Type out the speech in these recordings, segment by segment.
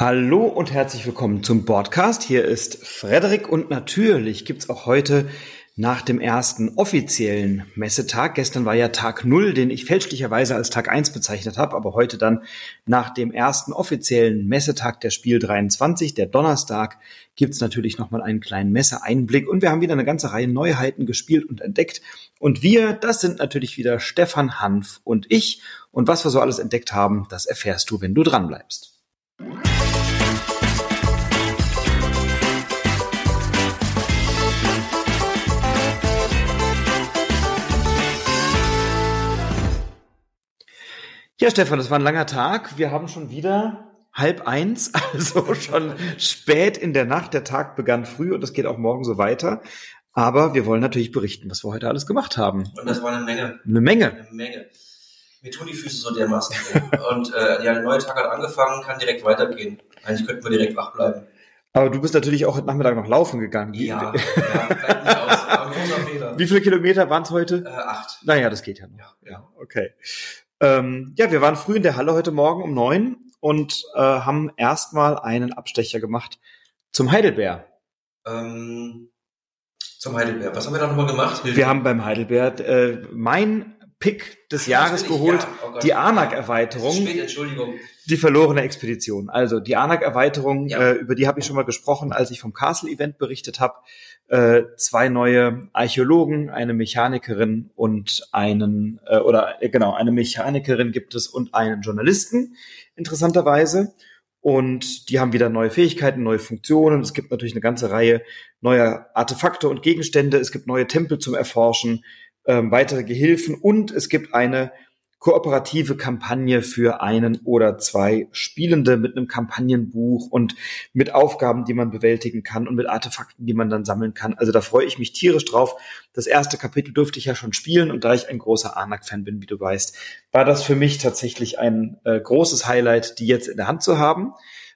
Hallo und herzlich willkommen zum Podcast. Hier ist Frederik und natürlich gibt's auch heute nach dem ersten offiziellen Messetag. Gestern war ja Tag Null, den ich fälschlicherweise als Tag eins bezeichnet habe, aber heute dann nach dem ersten offiziellen Messetag der Spiel 23, der Donnerstag, gibt's natürlich nochmal einen kleinen Messeeinblick und wir haben wieder eine ganze Reihe Neuheiten gespielt und entdeckt. Und wir, das sind natürlich wieder Stefan Hanf und ich. Und was wir so alles entdeckt haben, das erfährst du, wenn du dranbleibst. Ja, Stefan, das war ein langer Tag. Wir haben schon wieder halb eins, also schon spät in der Nacht. Der Tag begann früh und es geht auch morgen so weiter. Aber wir wollen natürlich berichten, was wir heute alles gemacht haben. Und das war eine Menge. Eine Menge. Eine Menge. Mir tun die Füße so dermaßen. und äh, ja, der neue Tag hat angefangen, kann direkt weitergehen. Eigentlich könnten wir direkt wach bleiben. Aber du bist natürlich auch heute Nachmittag noch laufen gegangen. Ja, ja bleibt nicht aus. Aber großer Fehler. Wie viele Kilometer waren es heute? Äh, acht. Naja, das geht ja noch. Ja, ja. okay. Ähm, ja, wir waren früh in der Halle heute Morgen um neun und äh, haben erstmal einen Abstecher gemacht zum Heidelbeer. Ähm, zum Heidelbeer. Was haben wir da nochmal gemacht? Hilfe. Wir haben beim Heidelbeer äh, mein Pick des Jahres geholt, ja. oh die Anak-Erweiterung. Die verlorene Expedition. Also die Anak-Erweiterung, ja. äh, über die habe ich schon mal gesprochen, als ich vom Castle-Event berichtet habe. Äh, zwei neue Archäologen, eine Mechanikerin und einen, äh, oder äh, genau, eine Mechanikerin gibt es und einen Journalisten, interessanterweise. Und die haben wieder neue Fähigkeiten, neue Funktionen. Es gibt natürlich eine ganze Reihe neuer Artefakte und Gegenstände. Es gibt neue Tempel zum Erforschen ähm, weitere Gehilfen und es gibt eine kooperative Kampagne für einen oder zwei Spielende mit einem Kampagnenbuch und mit Aufgaben, die man bewältigen kann und mit Artefakten, die man dann sammeln kann. Also da freue ich mich tierisch drauf. Das erste Kapitel durfte ich ja schon spielen und da ich ein großer Anak-Fan bin, wie du weißt, war das für mich tatsächlich ein äh, großes Highlight, die jetzt in der Hand zu haben.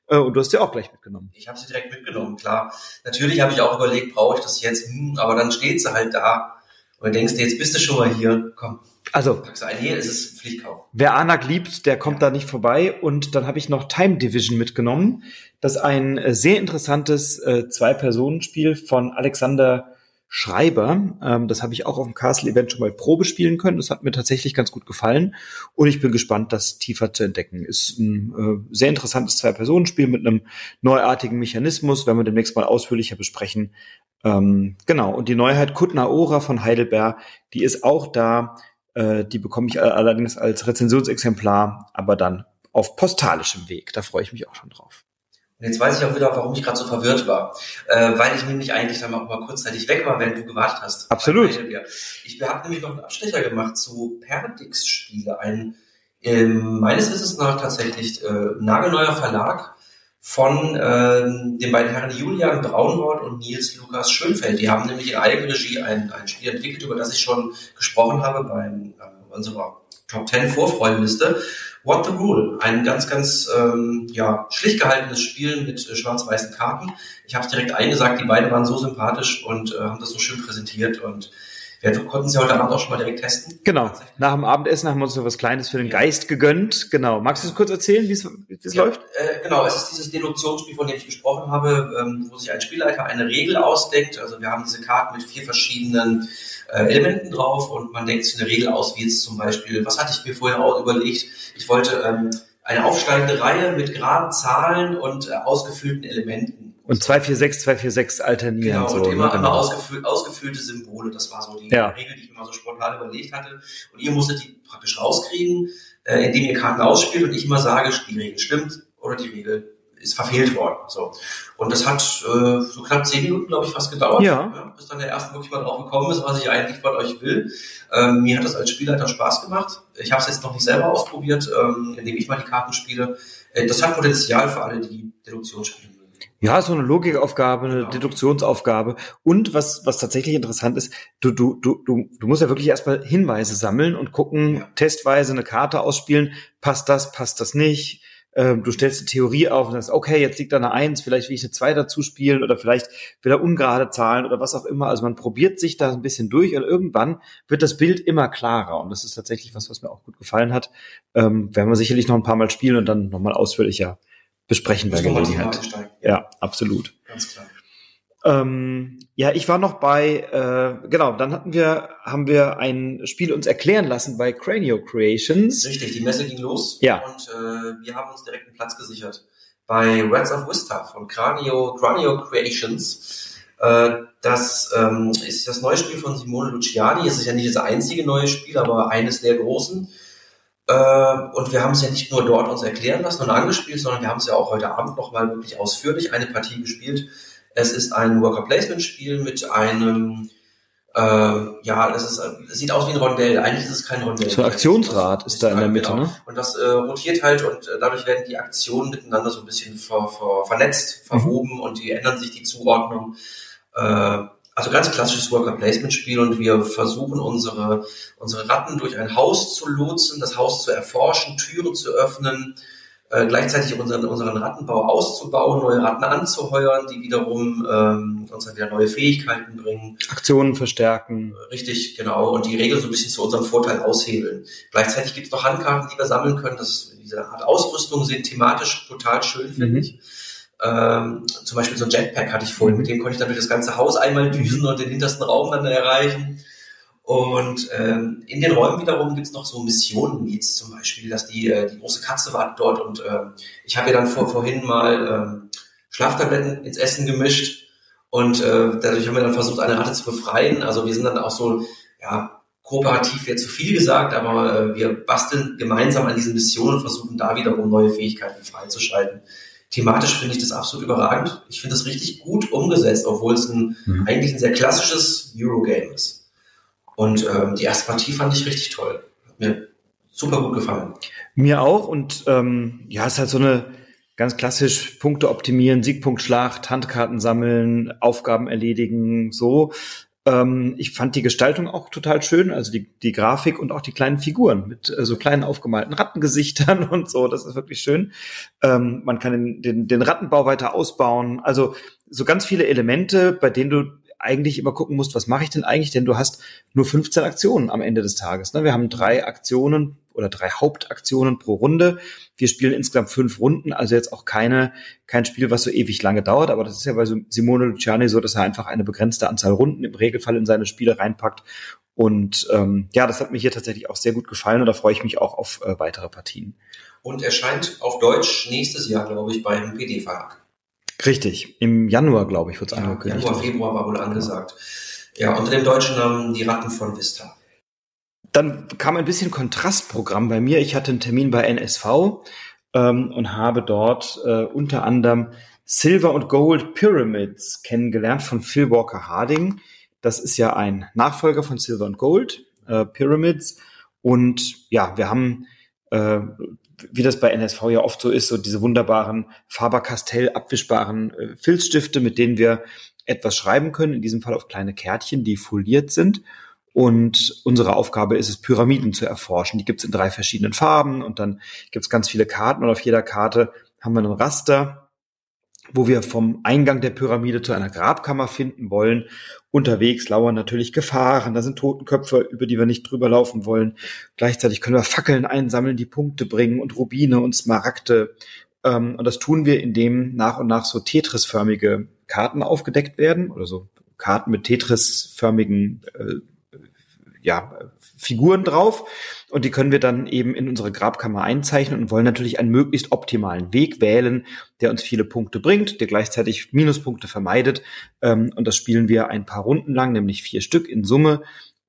Äh, und du hast sie auch gleich mitgenommen. Ich habe sie direkt mitgenommen, klar. Natürlich habe ich auch überlegt, brauche ich das jetzt? Hm, aber dann steht sie halt da und denkst dir, jetzt bist du schon mal hier, komm. Also, packst du ein, hier ist es Pflichtkauf. Wer Anak liebt, der kommt ja. da nicht vorbei. Und dann habe ich noch Time Division mitgenommen. Das ist ein äh, sehr interessantes äh, Zwei-Personen-Spiel von Alexander Schreiber. Ähm, das habe ich auch auf dem Castle-Event schon mal Probe spielen können. Das hat mir tatsächlich ganz gut gefallen. Und ich bin gespannt, das tiefer zu entdecken. Ist ein äh, sehr interessantes Zwei-Personen-Spiel mit einem neuartigen Mechanismus, wenn wir demnächst mal ausführlicher besprechen. Ähm, genau, und die Neuheit Kutna Ora von Heidelberg, die ist auch da. Äh, die bekomme ich allerdings als Rezensionsexemplar, aber dann auf postalischem Weg. Da freue ich mich auch schon drauf. Und jetzt weiß ich auch wieder, warum ich gerade so verwirrt war. Äh, weil ich nämlich eigentlich dann auch mal kurzzeitig weg war, wenn du gewartet hast. Absolut. Ich habe nämlich noch einen Abstecher gemacht zu Perdix-Spiele. Ein ähm, meines Wissens nach tatsächlich äh, nagelneuer Verlag von ähm, den beiden Herren Julian Braunwort und Nils Lukas Schönfeld. Die haben nämlich in Eigenregie ein, ein Spiel entwickelt, über das ich schon gesprochen habe beim äh, unserer Top 10 Vorfreudenliste. What the Rule? Ein ganz, ganz ähm, ja, schlicht gehaltenes Spiel mit äh, schwarz-weißen Karten. Ich habe es direkt eingesagt, die beiden waren so sympathisch und äh, haben das so schön präsentiert und wir konnten sie heute Abend auch schon mal direkt testen. Genau. Nach dem Abendessen haben wir uns noch was Kleines für den Geist gegönnt. Genau. Magst du es kurz erzählen, wie es ja, läuft? Äh, genau. Es ist dieses Deduktionsspiel, von dem ich gesprochen habe, ähm, wo sich ein Spielleiter eine Regel ausdenkt. Also wir haben diese Karten mit vier verschiedenen äh, Elementen drauf und man denkt sich eine Regel aus, wie jetzt zum Beispiel, was hatte ich mir vorher auch überlegt? Ich wollte ähm, eine aufsteigende Reihe mit geraden Zahlen und äh, ausgefüllten Elementen. Und 246, 246 alternieren. Genau, so, und immer, ne? genau. ausgefüllt, ausgefüllte Symbole. Das war so die ja. Regel, die ich immer so spontan überlegt hatte. Und ihr musstet die praktisch rauskriegen, äh, indem ihr Karten ausspielt und ich immer sage, die Regel stimmt oder die Regel ist verfehlt worden. So. Und das hat äh, so knapp zehn Minuten, glaube ich, fast gedauert, ja. ja. bis dann der erste wirklich mal drauf gekommen ist, was ich eigentlich von euch will. Ähm, mir hat das als Spielleiter Spaß gemacht. Ich habe es jetzt noch nicht selber ausprobiert, ähm, indem ich mal die Karten spiele. Äh, das hat Potenzial für alle, die Deduktion spielen. Ja, so eine Logikaufgabe, eine genau. Deduktionsaufgabe. Und was, was tatsächlich interessant ist, du, du, du, du, du musst ja wirklich erstmal Hinweise sammeln und gucken, ja. testweise eine Karte ausspielen, passt das, passt das nicht. Ähm, du stellst eine Theorie auf und sagst, okay, jetzt liegt da eine Eins, vielleicht will ich eine Zwei dazu spielen oder vielleicht will er ungerade Zahlen oder was auch immer. Also man probiert sich da ein bisschen durch und irgendwann wird das Bild immer klarer. Und das ist tatsächlich was, was mir auch gut gefallen hat. Ähm, werden wir sicherlich noch ein paar Mal spielen und dann nochmal ausführlicher besprechen bei Gelegenheit. Ja, absolut. Ganz klar. Ähm, ja, ich war noch bei, äh, genau, dann hatten wir, haben wir ein Spiel uns erklären lassen bei Cranio Creations. Richtig, die Messe ging los ja. und äh, wir haben uns direkt einen Platz gesichert bei Reds of Vista von Cranio, Cranio Creations. Äh, das ähm, ist das neue Spiel von Simone Luciani. Es ist ja nicht das einzige neue Spiel, aber eines der großen. Äh, und wir haben es ja nicht nur dort uns erklären lassen und angespielt, sondern wir haben es ja auch heute Abend nochmal wirklich ausführlich eine Partie gespielt es ist ein Worker Placement Spiel mit einem äh, ja, das ist, es sieht aus wie ein Rondell. Eigentlich ist es kein Rondell. So ein Aktionsrad ist da in der Mitte, genau. ne? Und das äh, rotiert halt und äh, dadurch werden die Aktionen miteinander so ein bisschen ver, ver, vernetzt, verwoben mhm. und die ändern sich die Zuordnung. Äh, also ganz klassisches Worker Placement Spiel und wir versuchen unsere, unsere Ratten durch ein Haus zu lotsen, das Haus zu erforschen, Türen zu öffnen, äh, gleichzeitig unseren, unseren Rattenbau auszubauen, neue Ratten anzuheuern, die wiederum ähm, uns dann wieder neue Fähigkeiten bringen. Aktionen verstärken. Richtig, genau. Und die Regeln so ein bisschen zu unserem Vorteil aushebeln. Gleichzeitig gibt es noch Handkarten, die wir sammeln können. Das, diese Art Ausrüstung sind thematisch total schön, finde mhm. ich. Ähm, zum Beispiel so ein Jetpack hatte ich vorhin, mhm. mit dem konnte ich dann durch das ganze Haus einmal düsen und den hintersten Raum dann erreichen. Und ähm, in den Räumen wiederum gibt's noch so Missionen, wie jetzt zum Beispiel, dass die, äh, die große Katze wartet dort und äh, ich habe ihr dann vor, vorhin mal ähm, Schlaftabletten ins Essen gemischt und äh, dadurch haben wir dann versucht, eine Ratte zu befreien. Also wir sind dann auch so, ja, kooperativ wäre zu viel gesagt, aber äh, wir basteln gemeinsam an diesen Missionen und versuchen da wiederum neue Fähigkeiten freizuschalten. Thematisch finde ich das absolut überragend. Ich finde das richtig gut umgesetzt, obwohl es ein, mhm. eigentlich ein sehr klassisches Eurogame ist. Und ähm, die erste Partie fand ich richtig toll. Hat mir super gut gefallen. Mir auch. Und ähm, ja, es ist halt so eine ganz klassisch Punkte optimieren, Siegpunkt Schlacht, Handkarten sammeln, Aufgaben erledigen, so. Ähm, ich fand die Gestaltung auch total schön, also die, die Grafik und auch die kleinen Figuren mit äh, so kleinen aufgemalten Rattengesichtern und so. Das ist wirklich schön. Ähm, man kann den, den, den Rattenbau weiter ausbauen. Also so ganz viele Elemente, bei denen du eigentlich immer gucken musst, was mache ich denn eigentlich? Denn du hast nur 15 Aktionen am Ende des Tages. Ne? Wir haben drei Aktionen oder drei Hauptaktionen pro Runde. Wir spielen insgesamt fünf Runden, also jetzt auch keine, kein Spiel, was so ewig lange dauert. Aber das ist ja bei Simone Luciani so, dass er einfach eine begrenzte Anzahl Runden im Regelfall in seine Spiele reinpackt. Und ähm, ja, das hat mir hier tatsächlich auch sehr gut gefallen und da freue ich mich auch auf äh, weitere Partien. Und erscheint auf Deutsch nächstes Jahr, glaube ich, beim PD-Verlag. Richtig, im Januar, glaube ich, wird es ja, angekündigt. Januar, Februar war wohl angesagt. Ja, unter dem deutschen Namen Die Ratten von Vista. Dann kam ein bisschen Kontrastprogramm bei mir. Ich hatte einen Termin bei NSV ähm, und habe dort äh, unter anderem Silver und Gold Pyramids kennengelernt von Phil Walker Harding. Das ist ja ein Nachfolger von Silver und Gold äh, Pyramids. Und ja, wir haben äh, wie das bei NSV ja oft so ist, so diese wunderbaren Faber-Castell abwischbaren äh, Filzstifte, mit denen wir etwas schreiben können, in diesem Fall auf kleine Kärtchen, die foliert sind. Und unsere Aufgabe ist es, Pyramiden zu erforschen. Die gibt es in drei verschiedenen Farben und dann gibt es ganz viele Karten und auf jeder Karte haben wir ein Raster, wo wir vom Eingang der Pyramide zu einer Grabkammer finden wollen. Unterwegs lauern natürlich Gefahren, da sind Totenköpfe, über die wir nicht drüber laufen wollen. Gleichzeitig können wir Fackeln einsammeln, die Punkte bringen und Rubine und Smaragde. Ähm, und das tun wir, indem nach und nach so Tetris-förmige Karten aufgedeckt werden oder so Karten mit Tetris-förmigen äh, ja, Figuren drauf und die können wir dann eben in unsere Grabkammer einzeichnen und wollen natürlich einen möglichst optimalen Weg wählen, der uns viele Punkte bringt, der gleichzeitig Minuspunkte vermeidet ähm, und das spielen wir ein paar Runden lang, nämlich vier Stück in Summe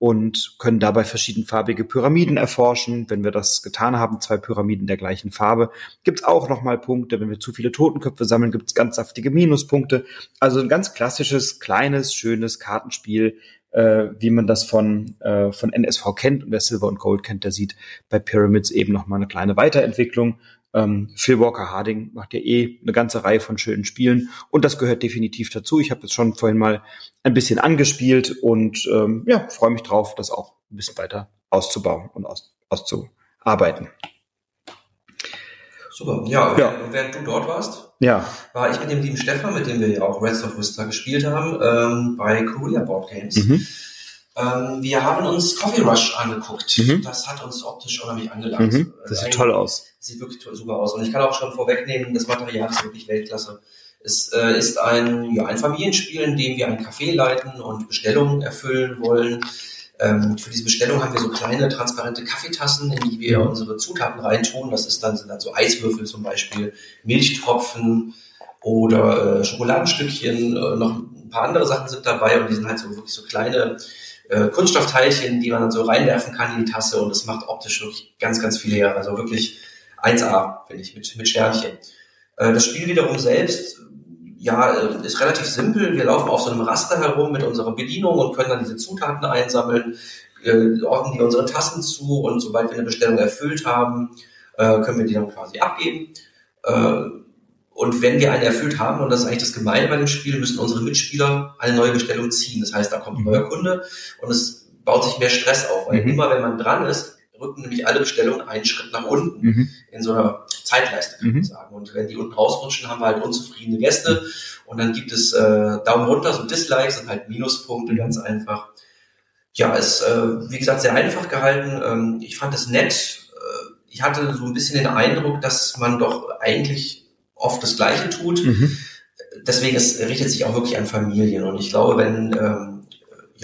und können dabei verschiedenfarbige Pyramiden erforschen. Wenn wir das getan haben, zwei Pyramiden der gleichen Farbe, gibt's auch nochmal Punkte. Wenn wir zu viele Totenköpfe sammeln, gibt's ganz saftige Minuspunkte. Also ein ganz klassisches, kleines, schönes Kartenspiel, äh, wie man das von, äh, von NSV kennt. Und wer Silver und Gold kennt, der sieht bei Pyramids eben nochmal eine kleine Weiterentwicklung. Ähm, Phil Walker Harding macht ja eh eine ganze Reihe von schönen Spielen und das gehört definitiv dazu. Ich habe das schon vorhin mal ein bisschen angespielt und ähm, ja, freue mich drauf, das auch ein bisschen weiter auszubauen und aus, auszuarbeiten. Super, ja, ja. Und während du dort warst, ja. war ich mit dem lieben Stefan, mit dem wir ja auch Reds of Vista gespielt haben, ähm, bei Korea Board Games. Mhm. Ähm, wir haben uns Coffee Rush angeguckt. Mhm. Das hat uns optisch unheimlich angelangt. Mhm. Das sieht toll aus. Sieht wirklich super aus. Und ich kann auch schon vorwegnehmen, das Material ist wirklich Weltklasse. Es äh, ist ein, ja, ein Familienspiel, in dem wir ein Café leiten und Bestellungen erfüllen wollen. Ähm, für diese Bestellung haben wir so kleine transparente Kaffeetassen, in die wir unsere Zutaten reintun. Das ist dann, sind dann so Eiswürfel zum Beispiel, Milchtropfen oder äh, Schokoladenstückchen, äh, noch ein paar andere Sachen sind dabei und die sind halt so wirklich so kleine äh, Kunststoffteilchen, die man dann so reinwerfen kann in die Tasse und das macht optisch wirklich ganz, ganz viel her. Also wirklich 1A, finde ich, mit, mit Sternchen. Äh, das Spiel wiederum selbst ja, äh, ist relativ simpel. Wir laufen auf so einem Raster herum mit unserer Bedienung und können dann diese Zutaten einsammeln, äh, ordnen die unsere Tassen zu und sobald wir eine Bestellung erfüllt haben, äh, können wir die dann quasi abgeben. Äh, und wenn wir eine erfüllt haben, und das ist eigentlich das Gemeine bei dem Spiel, müssen unsere Mitspieler eine neue Bestellung ziehen. Das heißt, da kommt ein neuer Kunde und es baut sich mehr Stress auf, weil mhm. immer wenn man dran ist, rücken nämlich alle Bestellungen einen Schritt nach unten mhm. in so einer Zeitleiste, kann man mhm. sagen. Und wenn die unten rausrutschen, haben wir halt unzufriedene Gäste und dann gibt es äh, Daumen runter, so Dislikes und halt Minuspunkte, ganz einfach. Ja, ist, äh, wie gesagt, sehr einfach gehalten. Ähm, ich fand es nett. Äh, ich hatte so ein bisschen den Eindruck, dass man doch eigentlich oft das Gleiche tut. Mhm. Deswegen, es richtet sich auch wirklich an Familien. Und ich glaube, wenn ähm,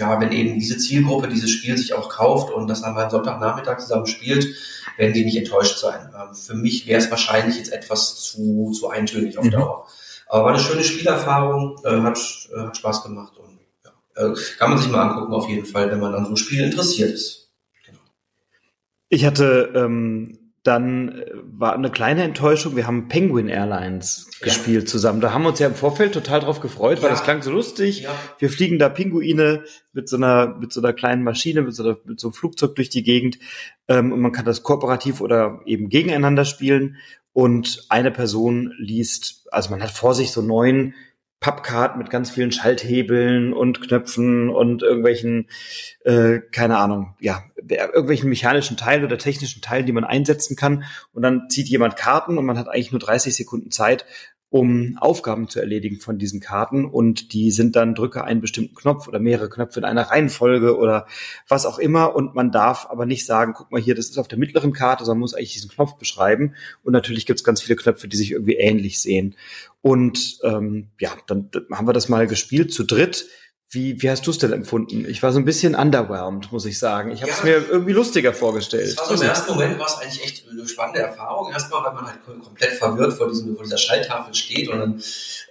ja, wenn eben diese Zielgruppe dieses Spiel sich auch kauft und das dann mal Sonntagnachmittag zusammen spielt, werden die nicht enttäuscht sein. Ähm, für mich wäre es wahrscheinlich jetzt etwas zu, zu eintönig auf mhm. Dauer. Aber war eine schöne Spielerfahrung, äh, hat, äh, hat Spaß gemacht und ja, äh, kann man sich mal angucken auf jeden Fall, wenn man an so Spielen interessiert ist. Genau. Ich hatte ähm, dann äh, war eine kleine Enttäuschung. Wir haben Penguin Airlines ja. gespielt zusammen. Da haben wir uns ja im Vorfeld total drauf gefreut, ja. weil das klang so lustig. Ja. Wir fliegen da Pinguine mit so einer, mit so einer kleinen Maschine, mit so, einer, mit so einem Flugzeug durch die Gegend. Ähm, und man kann das kooperativ oder eben gegeneinander spielen. Und eine Person liest, also man hat vor sich so neun Pappkarten mit ganz vielen Schalthebeln und Knöpfen und irgendwelchen, äh, keine Ahnung, ja, irgendwelchen mechanischen Teilen oder technischen Teilen, die man einsetzen kann. Und dann zieht jemand Karten und man hat eigentlich nur 30 Sekunden Zeit, um Aufgaben zu erledigen von diesen Karten. Und die sind dann drücke einen bestimmten Knopf oder mehrere Knöpfe in einer Reihenfolge oder was auch immer. Und man darf aber nicht sagen, guck mal hier, das ist auf der mittleren Karte, sondern muss eigentlich diesen Knopf beschreiben. Und natürlich gibt es ganz viele Knöpfe, die sich irgendwie ähnlich sehen. Und ähm, ja, dann haben wir das mal gespielt zu dritt wie, wie hast du es denn empfunden? Ich war so ein bisschen underwhelmed, muss ich sagen. Ich habe es ja, mir irgendwie lustiger vorgestellt. Es war so im ersten Moment war es eigentlich echt eine spannende Erfahrung. Erstmal, weil man halt komplett verwirrt vor, diesem, vor dieser Schalltafel steht und dann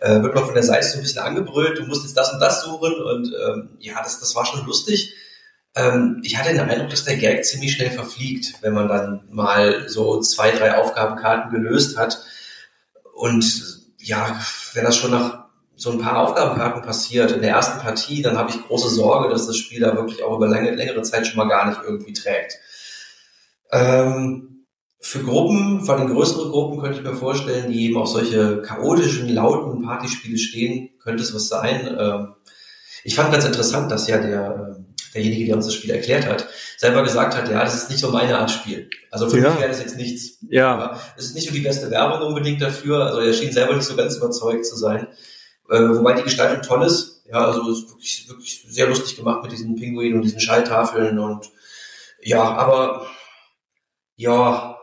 äh, wird man von der Seite so ein bisschen angebrüllt, du musst jetzt das und das suchen und ähm, ja, das, das war schon lustig. Ähm, ich hatte den Eindruck, dass der Gag ziemlich schnell verfliegt, wenn man dann mal so zwei, drei Aufgabenkarten gelöst hat. Und ja, wenn das schon nach so ein paar Aufgabenkarten passiert in der ersten Partie, dann habe ich große Sorge, dass das Spiel da wirklich auch über längere, längere Zeit schon mal gar nicht irgendwie trägt. Ähm, für Gruppen, vor allem größere Gruppen, könnte ich mir vorstellen, die eben auf solche chaotischen, lauten Partyspiele stehen, könnte es was sein. Ähm, ich fand ganz interessant, dass ja der, ähm, derjenige, der uns das Spiel erklärt hat, selber gesagt hat, ja, das ist nicht so meine Art Spiel. Also für ja. mich wäre das jetzt nichts. Ja. Es ist nicht so die beste Werbung unbedingt dafür. Also er schien selber nicht so ganz überzeugt zu sein. Äh, wobei die Gestaltung toll ist. Ja, also ist wirklich, wirklich sehr lustig gemacht mit diesen Pinguinen und diesen Schalltafeln und ja, aber ja,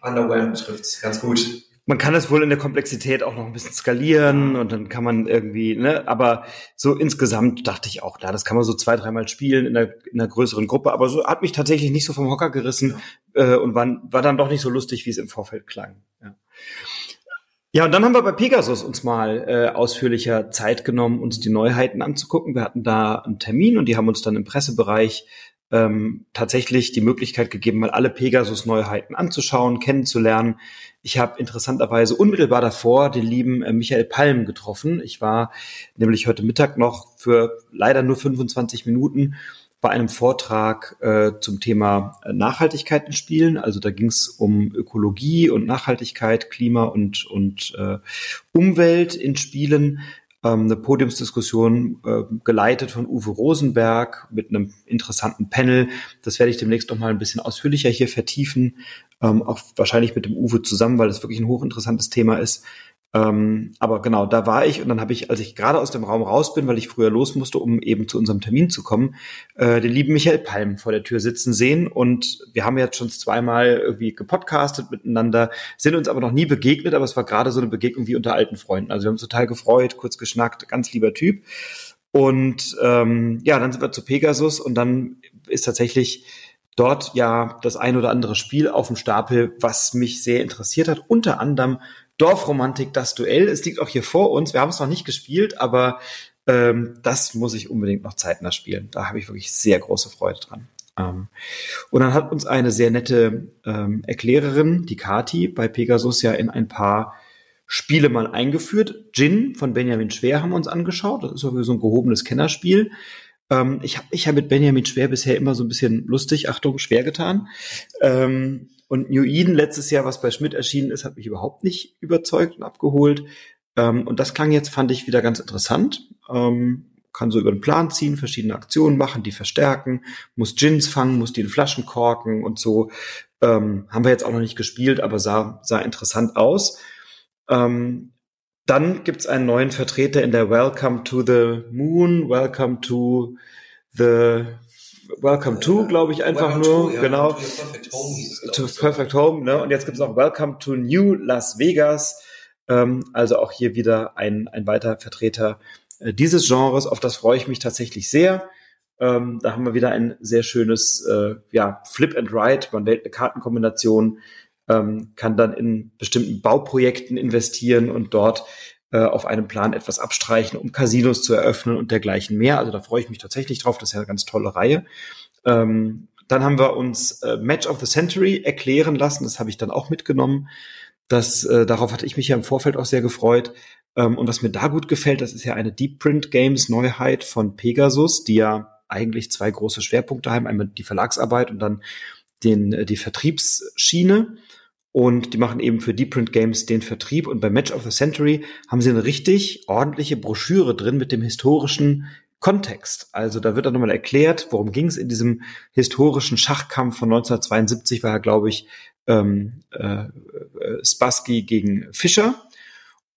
Underwhelmed trifft es ganz gut. Man kann es wohl in der Komplexität auch noch ein bisschen skalieren und dann kann man irgendwie, ne, aber so insgesamt dachte ich auch, da, das kann man so zwei, dreimal spielen in einer, in einer größeren Gruppe, aber so hat mich tatsächlich nicht so vom Hocker gerissen ja. äh, und war, war dann doch nicht so lustig, wie es im Vorfeld klang. Ja. Ja, und dann haben wir bei Pegasus uns mal äh, ausführlicher Zeit genommen, uns die Neuheiten anzugucken. Wir hatten da einen Termin und die haben uns dann im Pressebereich ähm, tatsächlich die Möglichkeit gegeben, mal alle Pegasus-Neuheiten anzuschauen, kennenzulernen. Ich habe interessanterweise unmittelbar davor den lieben äh, Michael Palm getroffen. Ich war nämlich heute Mittag noch für leider nur 25 Minuten bei einem Vortrag äh, zum Thema äh, Nachhaltigkeit in Spielen. Also da ging es um Ökologie und Nachhaltigkeit, Klima und, und äh, Umwelt in Spielen. Ähm, eine Podiumsdiskussion äh, geleitet von Uwe Rosenberg mit einem interessanten Panel. Das werde ich demnächst noch mal ein bisschen ausführlicher hier vertiefen, ähm, auch wahrscheinlich mit dem Uwe zusammen, weil das wirklich ein hochinteressantes Thema ist. Ähm, aber genau, da war ich und dann habe ich, als ich gerade aus dem Raum raus bin, weil ich früher los musste, um eben zu unserem Termin zu kommen, äh, den lieben Michael Palm vor der Tür sitzen sehen und wir haben jetzt schon zweimal irgendwie gepodcastet miteinander, sind uns aber noch nie begegnet, aber es war gerade so eine Begegnung wie unter alten Freunden. Also wir haben uns total gefreut, kurz geschnackt, ganz lieber Typ. Und ähm, ja, dann sind wir zu Pegasus und dann ist tatsächlich dort ja das ein oder andere Spiel auf dem Stapel, was mich sehr interessiert hat. Unter anderem Dorfromantik, das Duell. Es liegt auch hier vor uns. Wir haben es noch nicht gespielt, aber ähm, das muss ich unbedingt noch zeitnah spielen. Da habe ich wirklich sehr große Freude dran. Ähm, und dann hat uns eine sehr nette ähm, Erklärerin, die Kati, bei Pegasus ja in ein paar Spiele mal eingeführt. Gin von Benjamin Schwer haben wir uns angeschaut. Das ist sowieso ein gehobenes Kennerspiel. Ähm, ich habe ich hab mit Benjamin Schwer bisher immer so ein bisschen lustig, Achtung, schwer getan. Ähm, und New Eden letztes Jahr, was bei Schmidt erschienen ist, hat mich überhaupt nicht überzeugt und abgeholt. Ähm, und das klang jetzt, fand ich, wieder ganz interessant. Ähm, kann so über den Plan ziehen, verschiedene Aktionen machen, die verstärken, muss Gins fangen, muss die in Flaschen korken und so. Ähm, haben wir jetzt auch noch nicht gespielt, aber sah, sah interessant aus. Ähm, dann gibt's einen neuen Vertreter in der Welcome to the Moon, Welcome to the Welcome to, glaube ich, einfach Welcome nur. To, ja, genau. To Perfect Home hieß es, To Perfect Home, ne? Und jetzt gibt's noch Welcome to New Las Vegas. Ähm, also auch hier wieder ein, ein weiterer Vertreter äh, dieses Genres. Auf das freue ich mich tatsächlich sehr. Ähm, da haben wir wieder ein sehr schönes äh, ja, Flip and Ride. Man wählt eine Kartenkombination, ähm, kann dann in bestimmten Bauprojekten investieren und dort auf einem Plan etwas abstreichen, um Casinos zu eröffnen und dergleichen mehr. Also da freue ich mich tatsächlich drauf. Das ist ja eine ganz tolle Reihe. Ähm, dann haben wir uns äh, Match of the Century erklären lassen. Das habe ich dann auch mitgenommen. Das, äh, darauf hatte ich mich ja im Vorfeld auch sehr gefreut. Ähm, und was mir da gut gefällt, das ist ja eine Deep Print Games Neuheit von Pegasus, die ja eigentlich zwei große Schwerpunkte haben. Einmal die Verlagsarbeit und dann den, äh, die Vertriebsschiene und die machen eben für Deep Print Games den Vertrieb und bei Match of the Century haben sie eine richtig ordentliche Broschüre drin mit dem historischen Kontext. Also da wird dann nochmal erklärt, worum ging es in diesem historischen Schachkampf von 1972, war ja, glaube ich, ähm, äh, äh, Spassky gegen Fischer.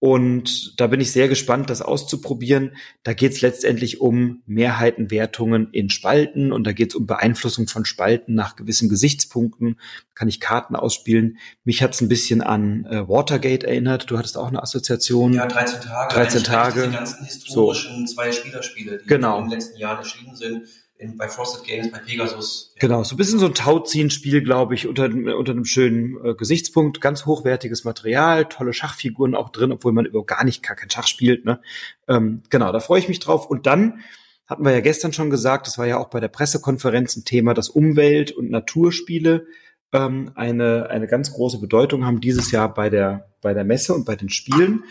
Und da bin ich sehr gespannt, das auszuprobieren. Da geht es letztendlich um Mehrheitenwertungen in Spalten und da geht es um Beeinflussung von Spalten nach gewissen Gesichtspunkten. Kann ich Karten ausspielen. Mich hat es ein bisschen an äh, Watergate erinnert. Du hattest auch eine Assoziation. Ja, 13 Tage. 13 Tage. Die ganzen historischen so. zwei Spielerspiele, die genau. in den letzten Jahren erschienen sind in, bei Frosted Games, bei Pegasus. Genau, so ein bisschen so ein Tauziehen-Spiel, glaube ich, unter, unter einem schönen äh, Gesichtspunkt. Ganz hochwertiges Material, tolle Schachfiguren auch drin, obwohl man überhaupt gar nicht gar kein Schach spielt. Ne? Ähm, genau, da freue ich mich drauf. Und dann hatten wir ja gestern schon gesagt, das war ja auch bei der Pressekonferenz ein Thema, dass Umwelt- und Naturspiele ähm, eine, eine ganz große Bedeutung haben dieses Jahr bei der, bei der Messe und bei den Spielen.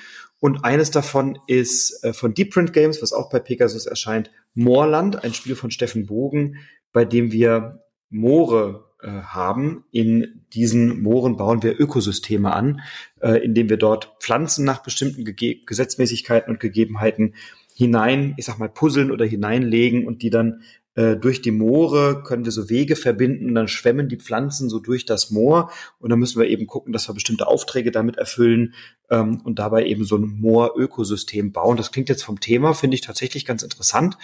Und eines davon ist äh, von Deep Print Games, was auch bei Pegasus erscheint, Moorland, ein Spiel von Steffen Bogen, bei dem wir Moore äh, haben. In diesen Mooren bauen wir Ökosysteme an, äh, indem wir dort Pflanzen nach bestimmten Gege Gesetzmäßigkeiten und Gegebenheiten hinein, ich sag mal, puzzeln oder hineinlegen und die dann äh, durch die Moore können wir so Wege verbinden dann schwemmen die Pflanzen so durch das Moor und dann müssen wir eben gucken, dass wir bestimmte Aufträge damit erfüllen ähm, und dabei eben so ein Moor-Ökosystem bauen. Das klingt jetzt vom Thema, finde ich tatsächlich ganz interessant.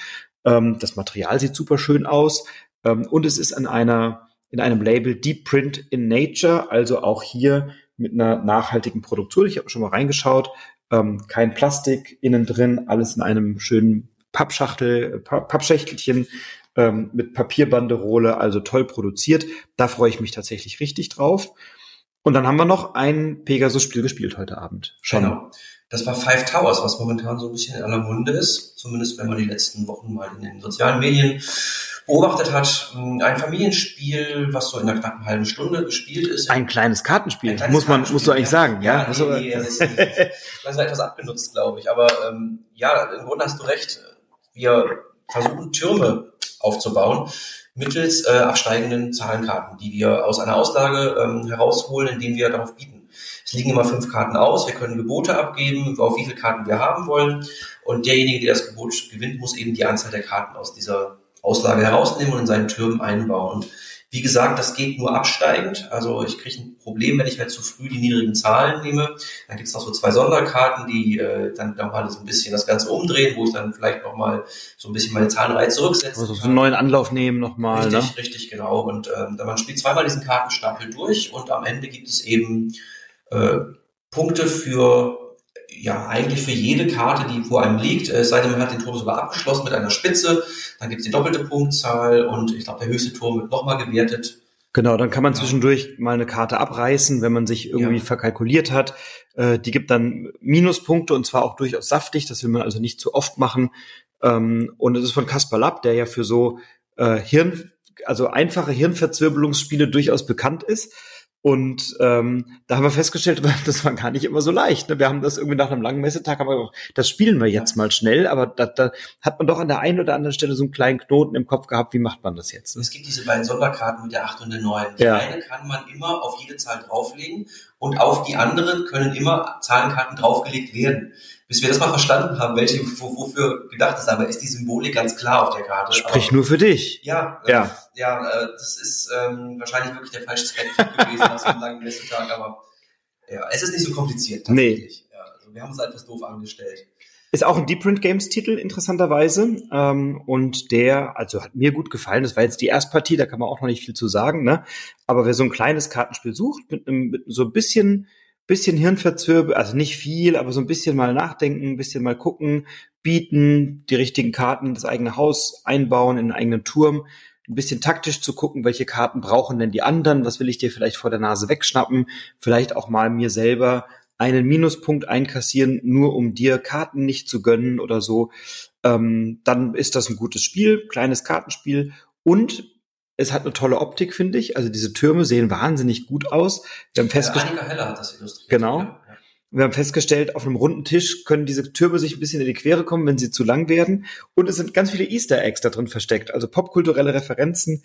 Ähm, das Material sieht super schön aus ähm, und es ist an einer in einem Label Deep Print in Nature, also auch hier mit einer nachhaltigen Produktion. Ich habe schon mal reingeschaut. Ähm, kein Plastik innen drin, alles in einem schönen Pappschachtel, Pappschächtelchen ähm, mit Papierbanderole, also toll produziert. Da freue ich mich tatsächlich richtig drauf. Und dann haben wir noch ein Pegasus-Spiel gespielt heute Abend. Schon. Genau. Das war Five Towers, was momentan so ein bisschen in aller Munde ist. Zumindest wenn man die letzten Wochen mal in den sozialen Medien beobachtet hat. Ein Familienspiel, was so in einer knappen halben Stunde gespielt ist. Ein kleines Kartenspiel, ein kleines muss man, Kartenspiel, musst du eigentlich ja. sagen, ja? ja nee, nee, das ist, das ist etwas abgenutzt, glaube ich. Aber ähm, ja, im Grunde hast du recht. Wir versuchen Türme aufzubauen mittels äh, absteigenden Zahlenkarten, die wir aus einer Auslage ähm, herausholen, indem wir darauf bieten. Es liegen immer fünf Karten aus, wir können Gebote abgeben, auf wie viele Karten wir haben wollen. Und derjenige, der das Gebot gewinnt, muss eben die Anzahl der Karten aus dieser Auslage herausnehmen und in seinen Türmen einbauen. Und Wie gesagt, das geht nur absteigend. Also ich kriege ein Problem, wenn ich mir zu früh die niedrigen Zahlen nehme. Dann gibt es noch so zwei Sonderkarten, die äh, dann nochmal so ein bisschen das Ganze umdrehen, wo ich dann vielleicht nochmal so ein bisschen meine Zahlenreihe zurücksetze. Also so einen neuen Anlauf nehmen nochmal. Richtig, ne? richtig, genau. Und ähm, man spielt zweimal diesen Kartenstapel durch und am Ende gibt es eben äh, Punkte für ja, eigentlich für jede Karte, die vor einem liegt, es sei denn, man hat den Turm sogar abgeschlossen mit einer Spitze, dann gibt es die doppelte Punktzahl und ich glaube, der höchste Turm wird nochmal gewertet. Genau, dann kann man zwischendurch mal eine Karte abreißen, wenn man sich irgendwie ja. verkalkuliert hat. Äh, die gibt dann Minuspunkte und zwar auch durchaus saftig, das will man also nicht zu oft machen. Ähm, und es ist von Kaspar Lapp, der ja für so äh, Hirn, also einfache Hirnverzwirbelungsspiele durchaus bekannt ist. Und ähm, da haben wir festgestellt, das war gar nicht immer so leicht. Ne? Wir haben das irgendwie nach einem langen Messetag, haben wir gesagt, das spielen wir jetzt mal schnell, aber da, da hat man doch an der einen oder anderen Stelle so einen kleinen Knoten im Kopf gehabt, wie macht man das jetzt? Ne? Es gibt diese beiden Sonderkarten mit der 8 und der 9. Die ja. eine kann man immer auf jede Zahl drauflegen und auf die andere können immer Zahlenkarten draufgelegt werden bis wir das mal verstanden haben, welche wofür gedacht ist. Aber ist die Symbolik ganz klar auf der Karte. Sprich aber, nur für dich. Ja, äh, ja, ja. Äh, das ist ähm, wahrscheinlich wirklich der falsche Zeitpunkt gewesen nach so einem langen Messetag. Aber ja, es ist nicht so kompliziert tatsächlich. Nee. Ja, also wir haben es etwas doof angestellt. Ist auch ein Deep Print Games Titel, interessanterweise. Ähm, und der, also hat mir gut gefallen. Das war jetzt die Erstpartie, da kann man auch noch nicht viel zu sagen, ne? Aber wer so ein kleines Kartenspiel sucht, mit, einem, mit so ein bisschen bisschen Hirnverzwirbel, also nicht viel, aber so ein bisschen mal nachdenken, ein bisschen mal gucken, bieten, die richtigen Karten das eigene Haus einbauen, in einen eigenen Turm, ein bisschen taktisch zu gucken, welche Karten brauchen denn die anderen, was will ich dir vielleicht vor der Nase wegschnappen, vielleicht auch mal mir selber einen Minuspunkt einkassieren, nur um dir Karten nicht zu gönnen oder so, ähm, dann ist das ein gutes Spiel, kleines Kartenspiel. Und es hat eine tolle Optik, finde ich. Also diese Türme sehen wahnsinnig gut aus. Wir haben festgestellt. Ja, Heller hat das illustriert. Genau. Wir haben festgestellt, auf einem runden Tisch können diese Türme sich ein bisschen in die Quere kommen, wenn sie zu lang werden. Und es sind ganz viele Easter Eggs da drin versteckt. Also popkulturelle Referenzen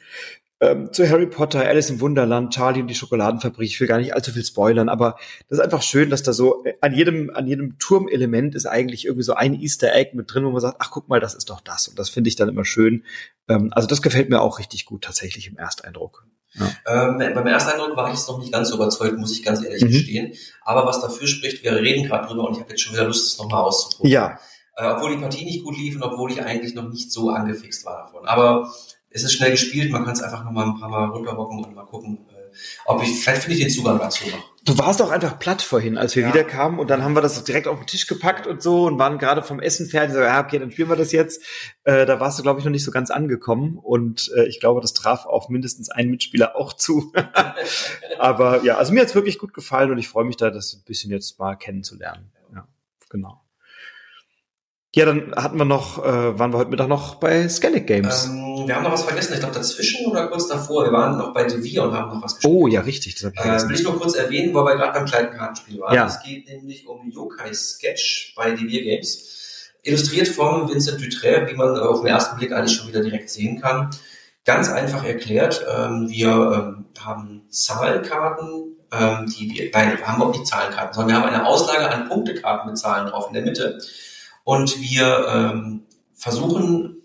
ähm, zu Harry Potter, Alice im Wunderland, Charlie und die Schokoladenfabrik. Ich will gar nicht allzu viel spoilern, aber das ist einfach schön, dass da so an jedem, an jedem Turmelement ist eigentlich irgendwie so ein Easter Egg mit drin, wo man sagt, ach guck mal, das ist doch das. Und das finde ich dann immer schön. Ähm, also das gefällt mir auch richtig gut tatsächlich im Ersteindruck. Ja. Ähm, beim Ersteindruck war ich jetzt noch nicht ganz so überzeugt, muss ich ganz ehrlich mhm. gestehen. Aber was dafür spricht, wir reden gerade drüber und ich habe jetzt schon wieder Lust, es nochmal auszuprobieren. Ja. Äh, obwohl die Partie nicht gut lief und obwohl ich eigentlich noch nicht so angefixt war davon. Aber es ist schnell gespielt, man kann es einfach nochmal ein paar Mal runterrocken und mal gucken, ob ich, vielleicht finde ich den Zugang dazu noch. Du warst doch einfach platt vorhin, als wir ja. wiederkamen und dann haben wir das direkt auf den Tisch gepackt und so und waren gerade vom Essen fertig. So, ja, okay, dann spielen wir das jetzt. Äh, da warst du, glaube ich, noch nicht so ganz angekommen und äh, ich glaube, das traf auf mindestens einen Mitspieler auch zu. Aber ja, also mir hat's wirklich gut gefallen und ich freue mich da, das ein bisschen jetzt mal kennenzulernen. Ja, genau. Ja, dann hatten wir noch, äh, waren wir heute Mittag noch bei Skellig Games. Ähm, wir haben noch was vergessen, ich glaube dazwischen oder kurz davor. Wir waren noch bei Devir und haben noch was gespielt. Oh ja, richtig. Das ich äh, will ich nur kurz erwähnen, weil wir gerade beim kleinen Kartenspiel waren. Ja. Es geht nämlich um Yokai Sketch bei Devir Games. Illustriert von Vincent Dutré, wie man auf den ersten Blick eigentlich schon wieder direkt sehen kann. Ganz einfach erklärt, ähm, wir ähm, haben Zahlenkarten, ähm, die wir, nein, wir haben auch nicht Zahlenkarten, sondern wir haben eine Auslage an Punktekarten mit Zahlen drauf in der Mitte und wir ähm, versuchen,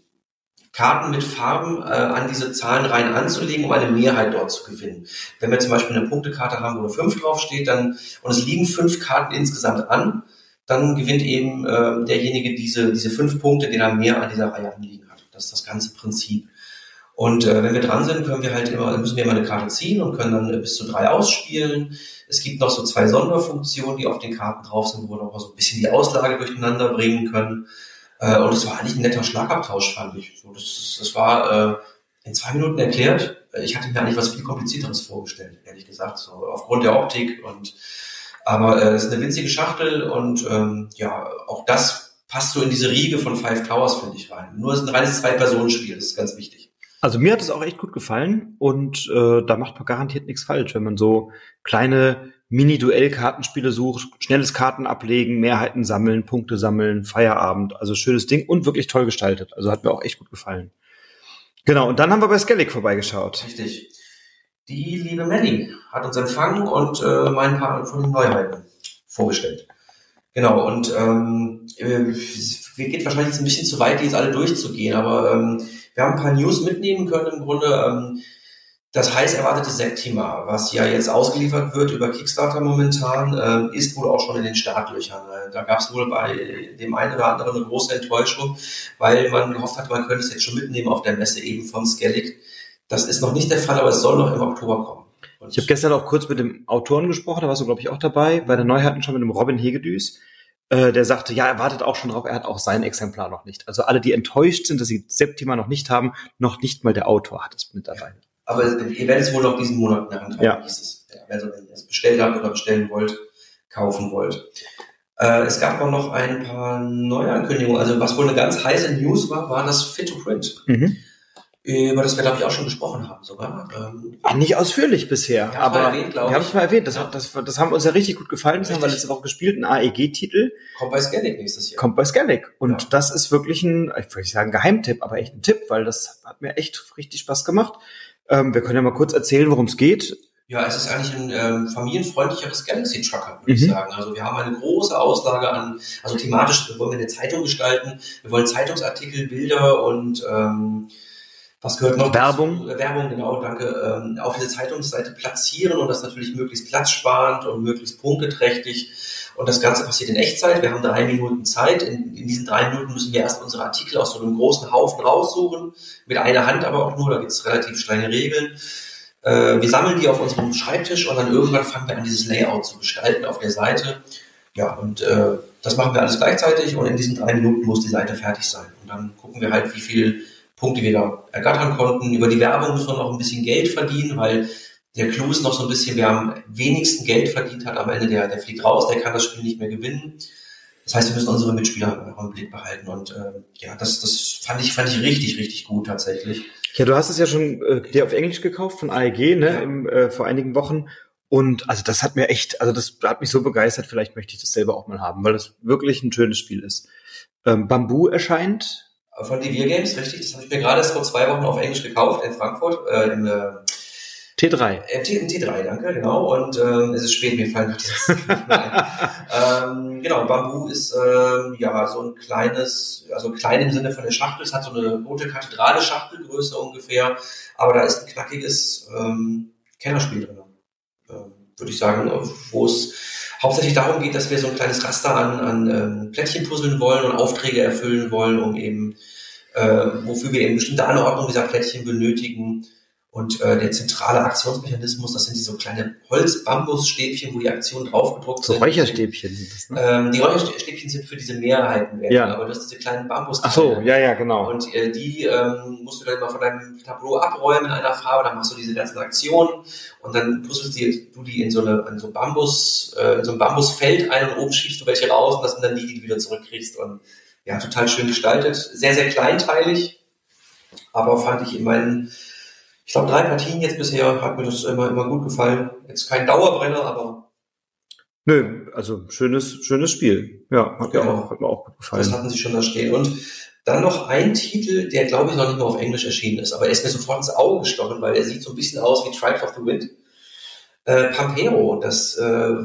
Karten mit Farben äh, an diese Zahlenreihen anzulegen, um eine Mehrheit dort zu gewinnen. Wenn wir zum Beispiel eine Punktekarte haben, wo eine 5 draufsteht, dann, und es liegen fünf Karten insgesamt an, dann gewinnt eben äh, derjenige diese, diese fünf Punkte, den er mehr an dieser Reihe anliegen hat. Das ist das ganze Prinzip. Und äh, wenn wir dran sind, können wir halt immer, müssen wir immer eine Karte ziehen und können dann äh, bis zu drei ausspielen. Es gibt noch so zwei Sonderfunktionen, die auf den Karten drauf sind, wo wir noch mal so ein bisschen die Auslage durcheinander bringen können. Äh, und es war eigentlich ein netter Schlagabtausch, fand ich. So, das, das war äh, in zwei Minuten erklärt. Ich hatte mir eigentlich was viel komplizierteres vorgestellt, ehrlich gesagt, so aufgrund der Optik und aber äh, es ist eine winzige Schachtel und ähm, ja, auch das passt so in diese Riege von Five Towers, finde ich, rein. Nur es ist ein reines Zwei-Personen-Spiel, das ist ganz wichtig. Also mir hat es auch echt gut gefallen und äh, da macht man garantiert nichts falsch, wenn man so kleine Mini-Duell-Kartenspiele sucht, schnelles Karten ablegen, Mehrheiten sammeln, Punkte sammeln, Feierabend, also schönes Ding und wirklich toll gestaltet. Also hat mir auch echt gut gefallen. Genau, und dann haben wir bei Skellig vorbeigeschaut. Richtig. Die liebe Melly hat uns empfangen und äh, mein paar von den Neuheiten vorgestellt. Genau, und ähm, äh, geht wahrscheinlich jetzt ein bisschen zu weit, die jetzt alle durchzugehen, aber ähm, wir haben ein paar News mitnehmen können im Grunde. Ähm, Das heiß erwartete Septima, was ja jetzt ausgeliefert wird über Kickstarter momentan, äh, ist wohl auch schon in den Startlöchern. Äh, da gab es wohl bei dem einen oder anderen eine große Enttäuschung, weil man gehofft hat, man könnte es jetzt schon mitnehmen auf der Messe eben von Skellig. Das ist noch nicht der Fall, aber es soll noch im Oktober kommen. Und ich habe gestern auch kurz mit dem Autoren gesprochen, da warst du, glaube ich, auch dabei, bei der Neuheiten schon mit dem Robin Hegedüs. Äh, der sagte, ja, er wartet auch schon drauf, er hat auch sein Exemplar noch nicht. Also alle, die enttäuscht sind, dass sie Septima noch nicht haben, noch nicht mal der Autor hat es mit dabei. Aber ihr werdet es wohl noch diesen Monat in der Hand haben, ja. hieß es. Also wenn ihr es bestellt habt oder bestellen wollt, kaufen wollt. Äh, es gab auch noch ein paar Neuankündigungen. Also was wohl eine ganz heiße News war, war das Fit to Print. Mhm. Über das wir, glaube ich, auch schon gesprochen haben sogar. Ähm, nicht ausführlich bisher, aber erwähnt, wir haben es mal erwähnt. Das, ja. das, das, haben uns ja richtig gut gefallen. Das richtig. haben wir letzte Woche gespielt, ein AEG-Titel. Kommt bei Scannic nächstes Jahr. Kommt bei Scannic. Und ja. das ist wirklich ein, ich würde nicht sagen Geheimtipp, aber echt ein Tipp, weil das hat mir echt richtig Spaß gemacht. Ähm, wir können ja mal kurz erzählen, worum es geht. Ja, es ist eigentlich ein ähm, familienfreundlicheres Galaxy Trucker, würde mhm. ich sagen. Also wir haben eine große Auslage an, also thematisch wir wollen wir eine Zeitung gestalten. Wir wollen Zeitungsartikel, Bilder und ähm, was gehört noch? Werbung. Dazu? Werbung, genau, danke. Ähm, auf diese Zeitungsseite platzieren und das natürlich möglichst platzsparend und möglichst punkteträchtig. Und das Ganze passiert in Echtzeit. Wir haben drei Minuten Zeit. In, in, diesen drei Minuten müssen wir erst unsere Artikel aus so einem großen Haufen raussuchen. Mit einer Hand aber auch nur, da gibt es relativ strenge Regeln. Äh, wir sammeln die auf unserem Schreibtisch und dann irgendwann fangen wir an, dieses Layout zu gestalten auf der Seite. Ja, und äh, das machen wir alles gleichzeitig und in diesen drei Minuten muss die Seite fertig sein. Und dann gucken wir halt, wie viel Punkte wir da ergattern konnten. Über die Werbung müssen wir noch ein bisschen Geld verdienen, weil der Clou ist noch so ein bisschen, wer am wenigsten Geld verdient hat am Ende, der, der fliegt raus, der kann das Spiel nicht mehr gewinnen. Das heißt, wir müssen unsere Mitspieler im Blick behalten. Und äh, ja, das, das fand ich, fand ich richtig, richtig gut tatsächlich. Ja, du hast es ja schon äh, dir auf Englisch gekauft von AEG, ne, ja. im, äh, vor einigen Wochen. Und also das hat mir echt, also das hat mich so begeistert, vielleicht möchte ich das selber auch mal haben, weil das wirklich ein schönes Spiel ist. Ähm, Bamboo erscheint. Von Devir Games, richtig. Das habe ich mir gerade erst vor zwei Wochen auf Englisch gekauft in Frankfurt, äh, in, äh, T3. Äh, T, T3, danke, genau. Und ähm, es ist spät, mir fallen ähm, Genau, Bambu ist ähm, ja so ein kleines, also klein im Sinne von der Schachtel. Es hat so eine rote Kathedrale-Schachtelgröße ungefähr, aber da ist ein knackiges ähm, Kennerspiel drin. Ähm, Würde ich sagen, wo es hauptsächlich darum geht, dass wir so ein kleines Raster an, an ähm, Plättchen puzzeln wollen und Aufträge erfüllen wollen, um eben, äh, wofür wir eben bestimmte Anordnung dieser Plättchen benötigen und äh, der zentrale Aktionsmechanismus, das sind diese so kleine Holz-Bambusstäbchen, wo die Aktionen draufgedruckt so sind. Räucherstäbchen sind das, ne? Ähm, die Räucherstäbchen sind für diese Mehrheiten, ja. aber du hast diese kleinen Bambus. Ach so, ja, ja, genau. Und äh, die ähm, musst du dann mal von deinem Tableau abräumen in einer Farbe, dann machst du diese ganzen Aktionen und dann puzzelst du die in so eine in so Bambus, äh, in so ein Bambusfeld ein und oben schiebst du welche raus und das sind dann die, die du wieder zurückkriegst und ja, total schön gestaltet. Sehr, sehr kleinteilig, aber fand ich in meinen ich glaube, drei Partien jetzt bisher hat mir das immer, immer gut gefallen. Jetzt kein Dauerbrenner, aber. Nö, also schönes, schönes Spiel. Ja, hat, genau. mir, auch, hat mir auch gut gefallen. Das hatten sie schon da stehen. Und dann noch ein Titel, der glaube ich noch nicht mal auf Englisch erschienen ist, aber er ist mir sofort ins Auge gestochen, weil er sieht so ein bisschen aus wie Tribes of the Wind. Äh, Pampero, das äh,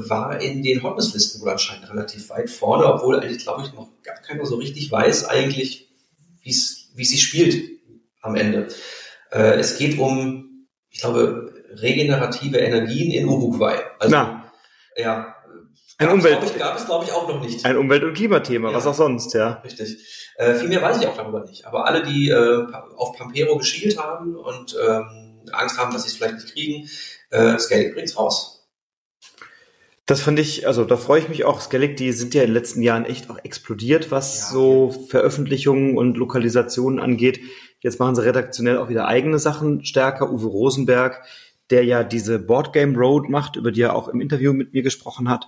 war in den Hotnesslisten wohl anscheinend relativ weit vorne, obwohl eigentlich, glaube ich, noch gar keiner so richtig weiß eigentlich, wie es wie sich spielt am Ende. Äh, es geht um, ich glaube, regenerative Energien in Uruguay. Also, Na. ja. Ein Umwelt es, ich, gab es, glaube ich, auch noch nicht. Ein Umwelt- und Klimathema, ja. was auch sonst, ja. Richtig. Äh, viel mehr weiß ich auch darüber nicht. Aber alle, die äh, auf Pampero geschielt haben und ähm, Angst haben, dass sie es vielleicht nicht kriegen, äh, Skellig bringt's raus. Das fand ich, also da freue ich mich auch. Skellig, die sind ja in den letzten Jahren echt auch explodiert, was ja. so Veröffentlichungen und Lokalisationen angeht. Jetzt machen sie redaktionell auch wieder eigene Sachen stärker. Uwe Rosenberg, der ja diese Boardgame Road macht, über die er auch im Interview mit mir gesprochen hat,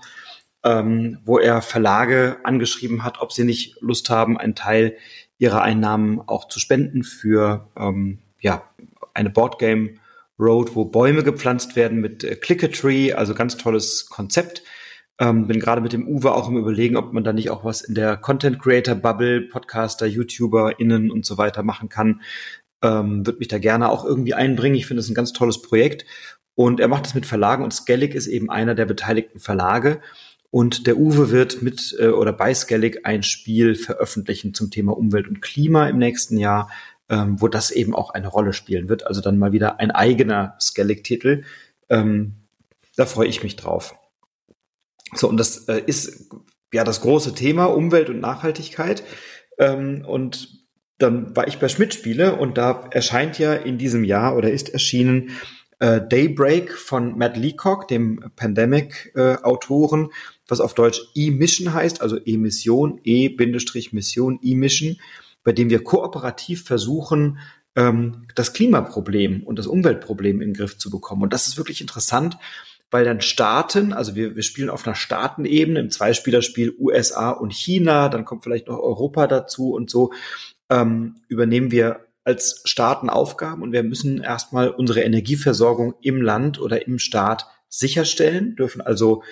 ähm, wo er Verlage angeschrieben hat, ob sie nicht Lust haben, einen Teil ihrer Einnahmen auch zu spenden für ähm, ja eine Boardgame Road, wo Bäume gepflanzt werden mit äh, Click-a-Tree, also ganz tolles Konzept. Ähm, bin gerade mit dem Uwe auch im Überlegen, ob man da nicht auch was in der Content Creator Bubble, Podcaster, YouTuber, innen und so weiter machen kann. Ähm, Würde mich da gerne auch irgendwie einbringen. Ich finde es ein ganz tolles Projekt. Und er macht es mit Verlagen und Skellig ist eben einer der beteiligten Verlage. Und der Uwe wird mit äh, oder bei Skellig ein Spiel veröffentlichen zum Thema Umwelt und Klima im nächsten Jahr. Ähm, wo das eben auch eine Rolle spielen wird. Also dann mal wieder ein eigener Skellig-Titel. Ähm, da freue ich mich drauf. So, und das äh, ist ja das große Thema Umwelt und Nachhaltigkeit. Ähm, und dann war ich bei Schmidt Spiele und da erscheint ja in diesem Jahr oder ist erschienen äh, Daybreak von Matt Leacock, dem Pandemic-Autoren, äh, was auf Deutsch E-Mission heißt, also Emission, E-Mission, E-Mission, bei dem wir kooperativ versuchen, ähm, das Klimaproblem und das Umweltproblem in den Griff zu bekommen. Und das ist wirklich interessant, weil dann Staaten, also wir, wir spielen auf einer Staatenebene im Zweispielerspiel USA und China, dann kommt vielleicht noch Europa dazu und so, ähm, übernehmen wir als Staaten Aufgaben und wir müssen erstmal unsere Energieversorgung im Land oder im Staat sicherstellen, dürfen also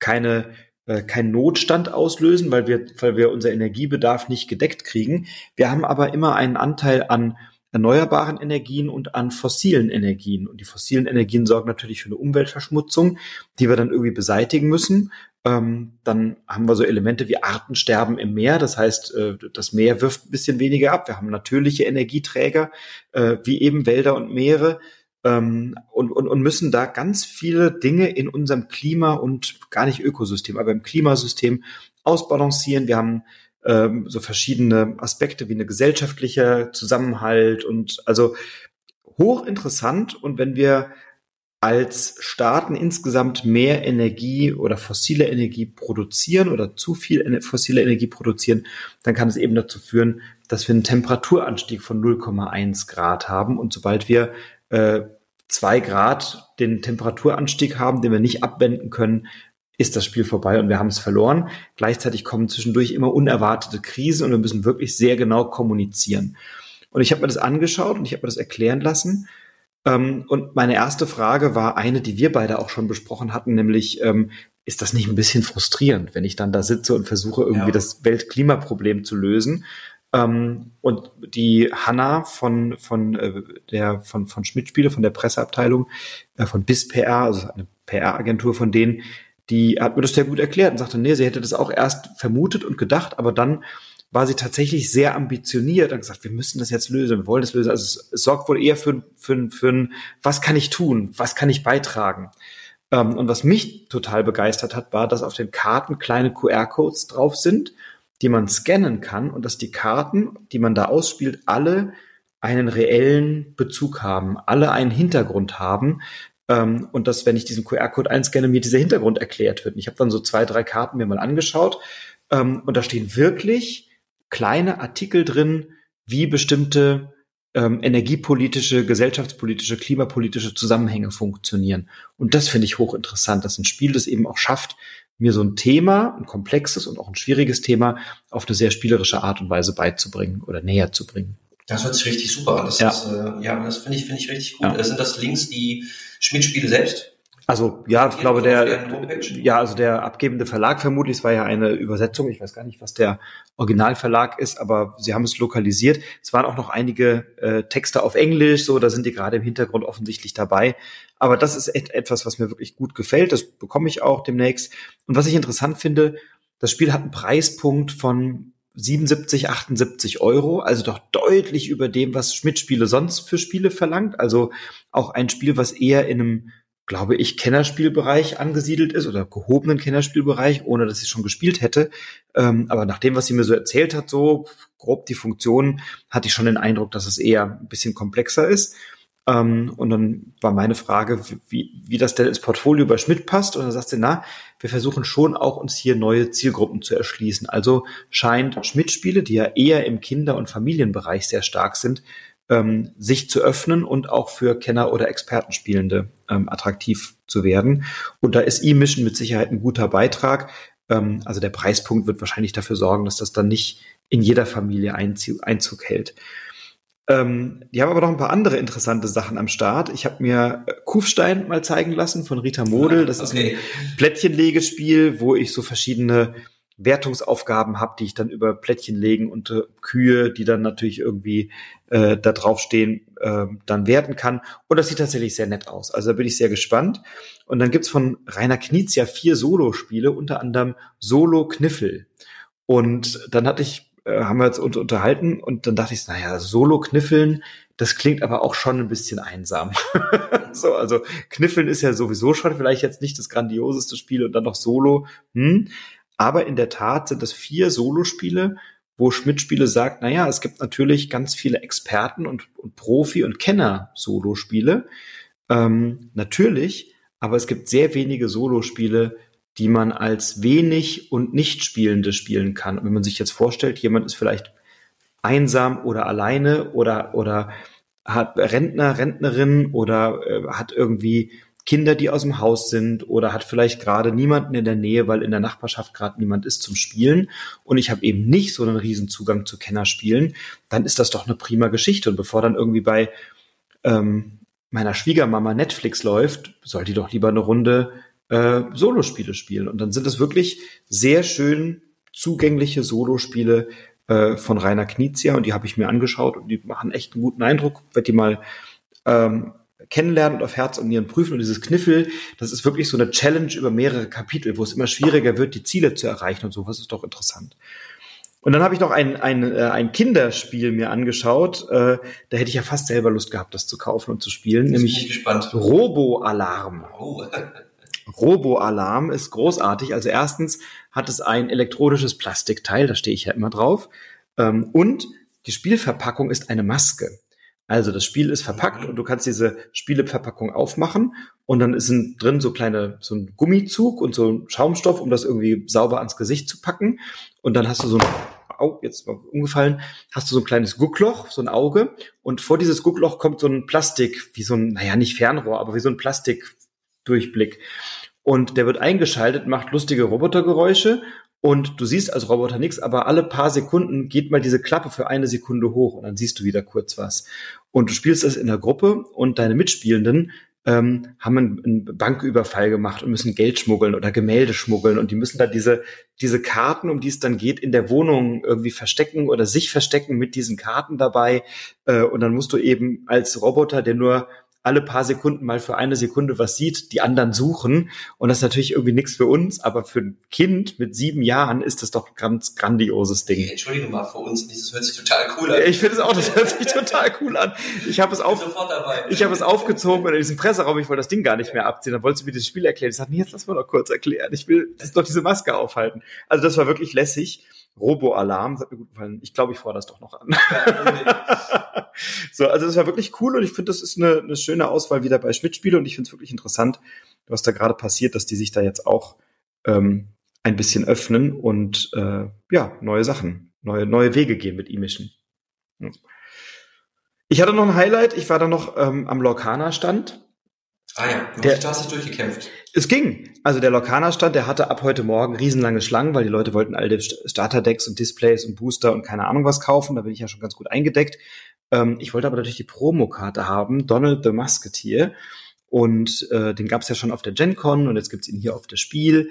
keine äh, keinen Notstand auslösen, weil wir, weil wir unser Energiebedarf nicht gedeckt kriegen. Wir haben aber immer einen Anteil an erneuerbaren Energien und an fossilen Energien. Und die fossilen Energien sorgen natürlich für eine Umweltverschmutzung, die wir dann irgendwie beseitigen müssen. Ähm, dann haben wir so Elemente wie Artensterben im Meer. Das heißt, äh, das Meer wirft ein bisschen weniger ab. Wir haben natürliche Energieträger, äh, wie eben Wälder und Meere. Ähm, und, und, und müssen da ganz viele Dinge in unserem Klima und gar nicht Ökosystem, aber im Klimasystem ausbalancieren. Wir haben ähm, so verschiedene Aspekte wie eine gesellschaftliche Zusammenhalt und also hochinteressant. Und wenn wir als Staaten insgesamt mehr Energie oder fossile Energie produzieren oder zu viel fossile Energie produzieren, dann kann es eben dazu führen, dass wir einen Temperaturanstieg von 0,1 Grad haben. Und sobald wir äh, zwei Grad den Temperaturanstieg haben, den wir nicht abwenden können, ist das Spiel vorbei und wir haben es verloren. Gleichzeitig kommen zwischendurch immer unerwartete Krisen und wir müssen wirklich sehr genau kommunizieren. Und ich habe mir das angeschaut und ich habe mir das erklären lassen ähm, und meine erste Frage war eine, die wir beide auch schon besprochen hatten, nämlich, ähm, ist das nicht ein bisschen frustrierend, wenn ich dann da sitze und versuche, irgendwie ja. das Weltklimaproblem zu lösen? Ähm, und die Hanna von, von, äh, der, von, von Schmidt-Spiele, von der Presseabteilung, äh, von BIS PR, also eine PR-Agentur von denen, die hat mir das sehr gut erklärt und sagte, nee, sie hätte das auch erst vermutet und gedacht, aber dann war sie tatsächlich sehr ambitioniert und gesagt, wir müssen das jetzt lösen, wir wollen das lösen. Also es, sorgt wohl eher für, für, für ein, was kann ich tun, was kann ich beitragen. Ähm, und was mich total begeistert hat, war, dass auf den Karten kleine QR-Codes drauf sind, die man scannen kann und dass die Karten, die man da ausspielt, alle einen reellen Bezug haben, alle einen Hintergrund haben, ähm, und dass, wenn ich diesen QR-Code einscanne, mir dieser Hintergrund erklärt wird. Und ich habe dann so zwei, drei Karten mir mal angeschaut ähm, und da stehen wirklich kleine Artikel drin, wie bestimmte ähm, energiepolitische, gesellschaftspolitische, klimapolitische Zusammenhänge funktionieren. Und das finde ich hochinteressant, dass ein Spiel das eben auch schafft, mir so ein Thema, ein komplexes und auch ein schwieriges Thema auf eine sehr spielerische Art und Weise beizubringen oder näher zu bringen. Das hört sich richtig super an. Das ja, ist, äh, ja das finde ich, finde ich richtig gut. Ja. Sind das Links, die Schmidt-Spiele selbst also ja, ich glaube der ja also der abgebende Verlag vermutlich, es war ja eine Übersetzung. Ich weiß gar nicht, was der Originalverlag ist, aber sie haben es lokalisiert. Es waren auch noch einige äh, Texte auf Englisch, so da sind die gerade im Hintergrund offensichtlich dabei. Aber das ist et etwas, was mir wirklich gut gefällt. Das bekomme ich auch demnächst. Und was ich interessant finde, das Spiel hat einen Preispunkt von 77, 78 Euro, also doch deutlich über dem, was Schmidt-Spiele sonst für Spiele verlangt. Also auch ein Spiel, was eher in einem glaube ich, Kennerspielbereich angesiedelt ist oder gehobenen Kennerspielbereich, ohne dass ich schon gespielt hätte. Ähm, aber nach dem, was sie mir so erzählt hat, so grob die Funktionen, hatte ich schon den Eindruck, dass es eher ein bisschen komplexer ist. Ähm, und dann war meine Frage, wie, wie das denn ins Portfolio bei Schmidt passt. Und dann sagst du, na, wir versuchen schon auch uns hier neue Zielgruppen zu erschließen. Also scheint Schmidt-Spiele, die ja eher im Kinder- und Familienbereich sehr stark sind, ähm, sich zu öffnen und auch für Kenner oder Expertenspielende ähm, attraktiv zu werden. Und da ist E-Mission mit Sicherheit ein guter Beitrag. Ähm, also der Preispunkt wird wahrscheinlich dafür sorgen, dass das dann nicht in jeder Familie Einzug, Einzug hält. Ähm, die haben aber noch ein paar andere interessante Sachen am Start. Ich habe mir äh, Kufstein mal zeigen lassen von Rita Model. Das okay. ist ein Plättchenlegespiel, wo ich so verschiedene Wertungsaufgaben habe, die ich dann über Plättchen legen und äh, Kühe, die dann natürlich irgendwie äh, da draufstehen, äh, dann werten kann. Und das sieht tatsächlich sehr nett aus. Also da bin ich sehr gespannt. Und dann gibt's von Rainer Knizia vier Solo-Spiele, unter anderem Solo Kniffel. Und dann hatte ich äh, haben wir uns unterhalten und dann dachte ich, naja, Solo-Kniffeln, das klingt aber auch schon ein bisschen einsam. so, also Kniffeln ist ja sowieso schon vielleicht jetzt nicht das grandioseste Spiel und dann noch Solo. Hm. Aber in der Tat sind das vier Solospiele, wo Schmidt-Spiele sagt, naja, es gibt natürlich ganz viele Experten und, und Profi- und Kenner-Solospiele. Ähm, natürlich, aber es gibt sehr wenige Solospiele, die man als wenig und nicht Spielende spielen kann. Und wenn man sich jetzt vorstellt, jemand ist vielleicht einsam oder alleine oder, oder hat Rentner, Rentnerin oder äh, hat irgendwie Kinder, die aus dem Haus sind oder hat vielleicht gerade niemanden in der Nähe, weil in der Nachbarschaft gerade niemand ist zum Spielen und ich habe eben nicht so einen riesen Zugang zu Kennerspielen, dann ist das doch eine prima Geschichte. Und bevor dann irgendwie bei ähm, meiner Schwiegermama Netflix läuft, soll die doch lieber eine Runde äh, Solospiele spielen. Und dann sind es wirklich sehr schön zugängliche Solospiele äh, von Rainer Knizia und die habe ich mir angeschaut und die machen echt einen guten Eindruck. Werd die mal ähm, kennenlernen und auf Herz und Nieren prüfen. Und dieses Kniffel, das ist wirklich so eine Challenge über mehrere Kapitel, wo es immer schwieriger wird, die Ziele zu erreichen und sowas ist doch interessant. Und dann habe ich noch ein, ein, äh, ein Kinderspiel mir angeschaut. Äh, da hätte ich ja fast selber Lust gehabt, das zu kaufen und zu spielen. Jetzt nämlich Robo-Alarm. Oh. Robo-Alarm ist großartig. Also erstens hat es ein elektronisches Plastikteil, da stehe ich ja immer drauf. Ähm, und die Spielverpackung ist eine Maske. Also das Spiel ist verpackt und du kannst diese Spieleverpackung aufmachen und dann ist drin so kleine, so ein Gummizug und so ein Schaumstoff, um das irgendwie sauber ans Gesicht zu packen. Und dann hast du so ein, au, jetzt mal umgefallen, hast du so ein kleines Guckloch, so ein Auge und vor dieses Guckloch kommt so ein Plastik, wie so ein, naja, nicht Fernrohr, aber wie so ein Plastikdurchblick. Und der wird eingeschaltet, macht lustige Robotergeräusche und du siehst als Roboter nichts, aber alle paar Sekunden geht mal diese Klappe für eine Sekunde hoch und dann siehst du wieder kurz was. Und du spielst das in der Gruppe und deine Mitspielenden ähm, haben einen, Banküberfall gemacht und müssen Geld schmuggeln oder Gemälde schmuggeln und die müssen da diese, diese Karten, um die es dann geht, in der Wohnung irgendwie verstecken oder sich verstecken mit diesen Karten dabei. Äh, und dann musst du eben als Roboter, der nur alle paar Sekunden mal für eine Sekunde was sieht, die anderen suchen. Und das ist natürlich irgendwie nichts für uns, aber für ein Kind mit sieben Jahren ist das doch ein ganz grandioses Ding. Entschuldigung mal, für uns, das hört sich total cool an. Ich finde es auch, das hört sich total cool an. Ich habe es, auf, ich hab es aufgezogen und in diesem Presseraum, ich wollte das Ding gar nicht mehr abziehen. Dann wolltest du mir das Spiel erklären. Ich sagte, nee, jetzt lass mal noch kurz erklären. Ich will das doch diese Maske aufhalten. Also das war wirklich lässig. Robo-Alarm, das hat mir gut gefallen. Ich glaube, ich fordere das doch noch an. so, also das war wirklich cool und ich finde, das ist eine, eine schöne Auswahl wieder bei Schmidt-Spiele und ich finde es wirklich interessant, was da gerade passiert, dass die sich da jetzt auch ähm, ein bisschen öffnen und äh, ja, neue Sachen, neue, neue Wege gehen mit E-Mission. Ich hatte noch ein Highlight, ich war da noch ähm, am Lorcana-Stand Ah ja, du der, hast dich durchgekämpft. Es ging. Also der Lorcaner-Stand, der hatte ab heute Morgen riesenlange Schlangen, weil die Leute wollten all die Starterdecks und Displays und Booster und keine Ahnung was kaufen. Da bin ich ja schon ganz gut eingedeckt. Ähm, ich wollte aber natürlich die Promokarte haben, Donald the Musketeer. Und äh, den gab es ja schon auf der GenCon und jetzt gibt's ihn hier auf der Spiel.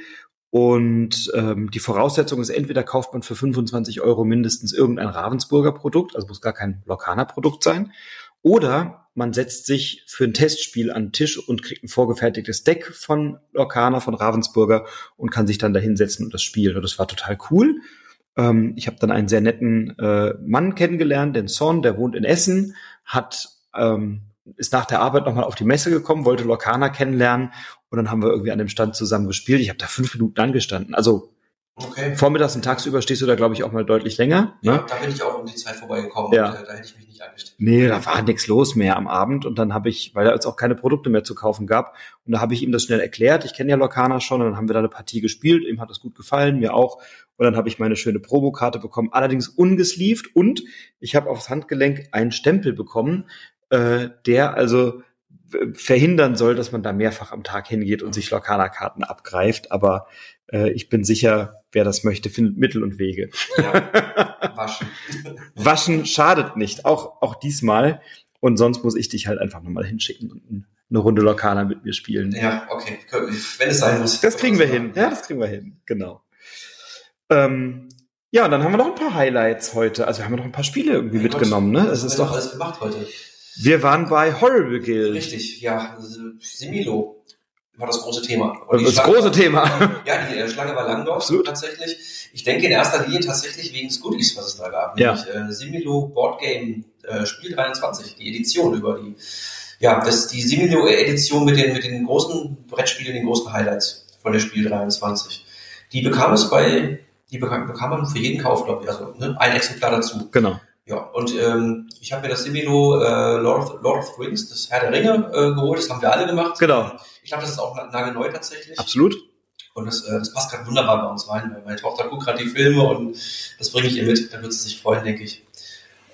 Und ähm, die Voraussetzung ist, entweder kauft man für 25 Euro mindestens irgendein Ravensburger Produkt, also muss gar kein Lorcaner Produkt sein, oder man setzt sich für ein Testspiel an den Tisch und kriegt ein vorgefertigtes Deck von Lorcana, von Ravensburger und kann sich dann da hinsetzen und das spielen. Und das war total cool. Ähm, ich habe dann einen sehr netten äh, Mann kennengelernt, den Son, der wohnt in Essen, hat ähm, ist nach der Arbeit nochmal auf die Messe gekommen, wollte Lorcana kennenlernen und dann haben wir irgendwie an dem Stand zusammen gespielt. Ich habe da fünf Minuten angestanden. Also Okay. Vormittags und tagsüber stehst du da, glaube ich, auch mal deutlich länger. Ne? Ja, da bin ich auch um die Zeit vorbeigekommen ja. und äh, da hätte ich mich nicht angestellt. Nee, da war nichts los mehr am Abend und dann habe ich, weil da jetzt auch keine Produkte mehr zu kaufen gab, und da habe ich ihm das schnell erklärt. Ich kenne ja Lorcana schon und dann haben wir da eine Partie gespielt. Ihm hat das gut gefallen, mir auch. Und dann habe ich meine schöne Promokarte bekommen, allerdings ungesleeved und ich habe aufs Handgelenk einen Stempel bekommen, äh, der also verhindern soll, dass man da mehrfach am Tag hingeht und sich Lorcana-Karten abgreift. Aber äh, ich bin sicher, wer das möchte, findet Mittel und Wege. Ja, waschen. waschen schadet nicht, auch, auch diesmal. Und sonst muss ich dich halt einfach nochmal hinschicken und eine Runde Lorcana mit mir spielen. Ja, okay. Wenn es sein muss. Das kriegen wir hin. Ja, das kriegen wir hin. Genau. Ähm, ja, und dann haben wir noch ein paar Highlights heute. Also wir haben noch ein paar Spiele irgendwie mein mitgenommen, Gott, ne? Es ist doch alles gemacht heute. Wir waren bei Horrible Guild. Richtig, ja. Similo. War das große Thema. Und das Schlange, große Thema. Ja, die äh, Schlange war Langdorf Absolut. tatsächlich. Ich denke in erster Linie tatsächlich wegen des Goodies, was es da gab. Ja. Nämlich äh, Similo Board Game äh, Spiel 23, die Edition über die, ja, das die Similo Edition mit den, mit den großen Brettspielen, den großen Highlights von der Spiel 23. Die bekam es bei, die bekam, bekam man für jeden Kauf, glaube ich, also ne, ein Exemplar dazu. Genau. Ja, und ähm, ich habe mir das Similo äh, Lord, of, Lord of the Rings, das Herr der Ringe, äh, geholt. Das haben wir alle gemacht. Genau. Ich glaube, das ist auch nagelneu tatsächlich. Absolut. Und das, äh, das passt gerade wunderbar bei uns rein, weil meine Tochter guckt gerade die Filme und das bringe ich ihr mit. Da wird sie sich freuen, denke ich.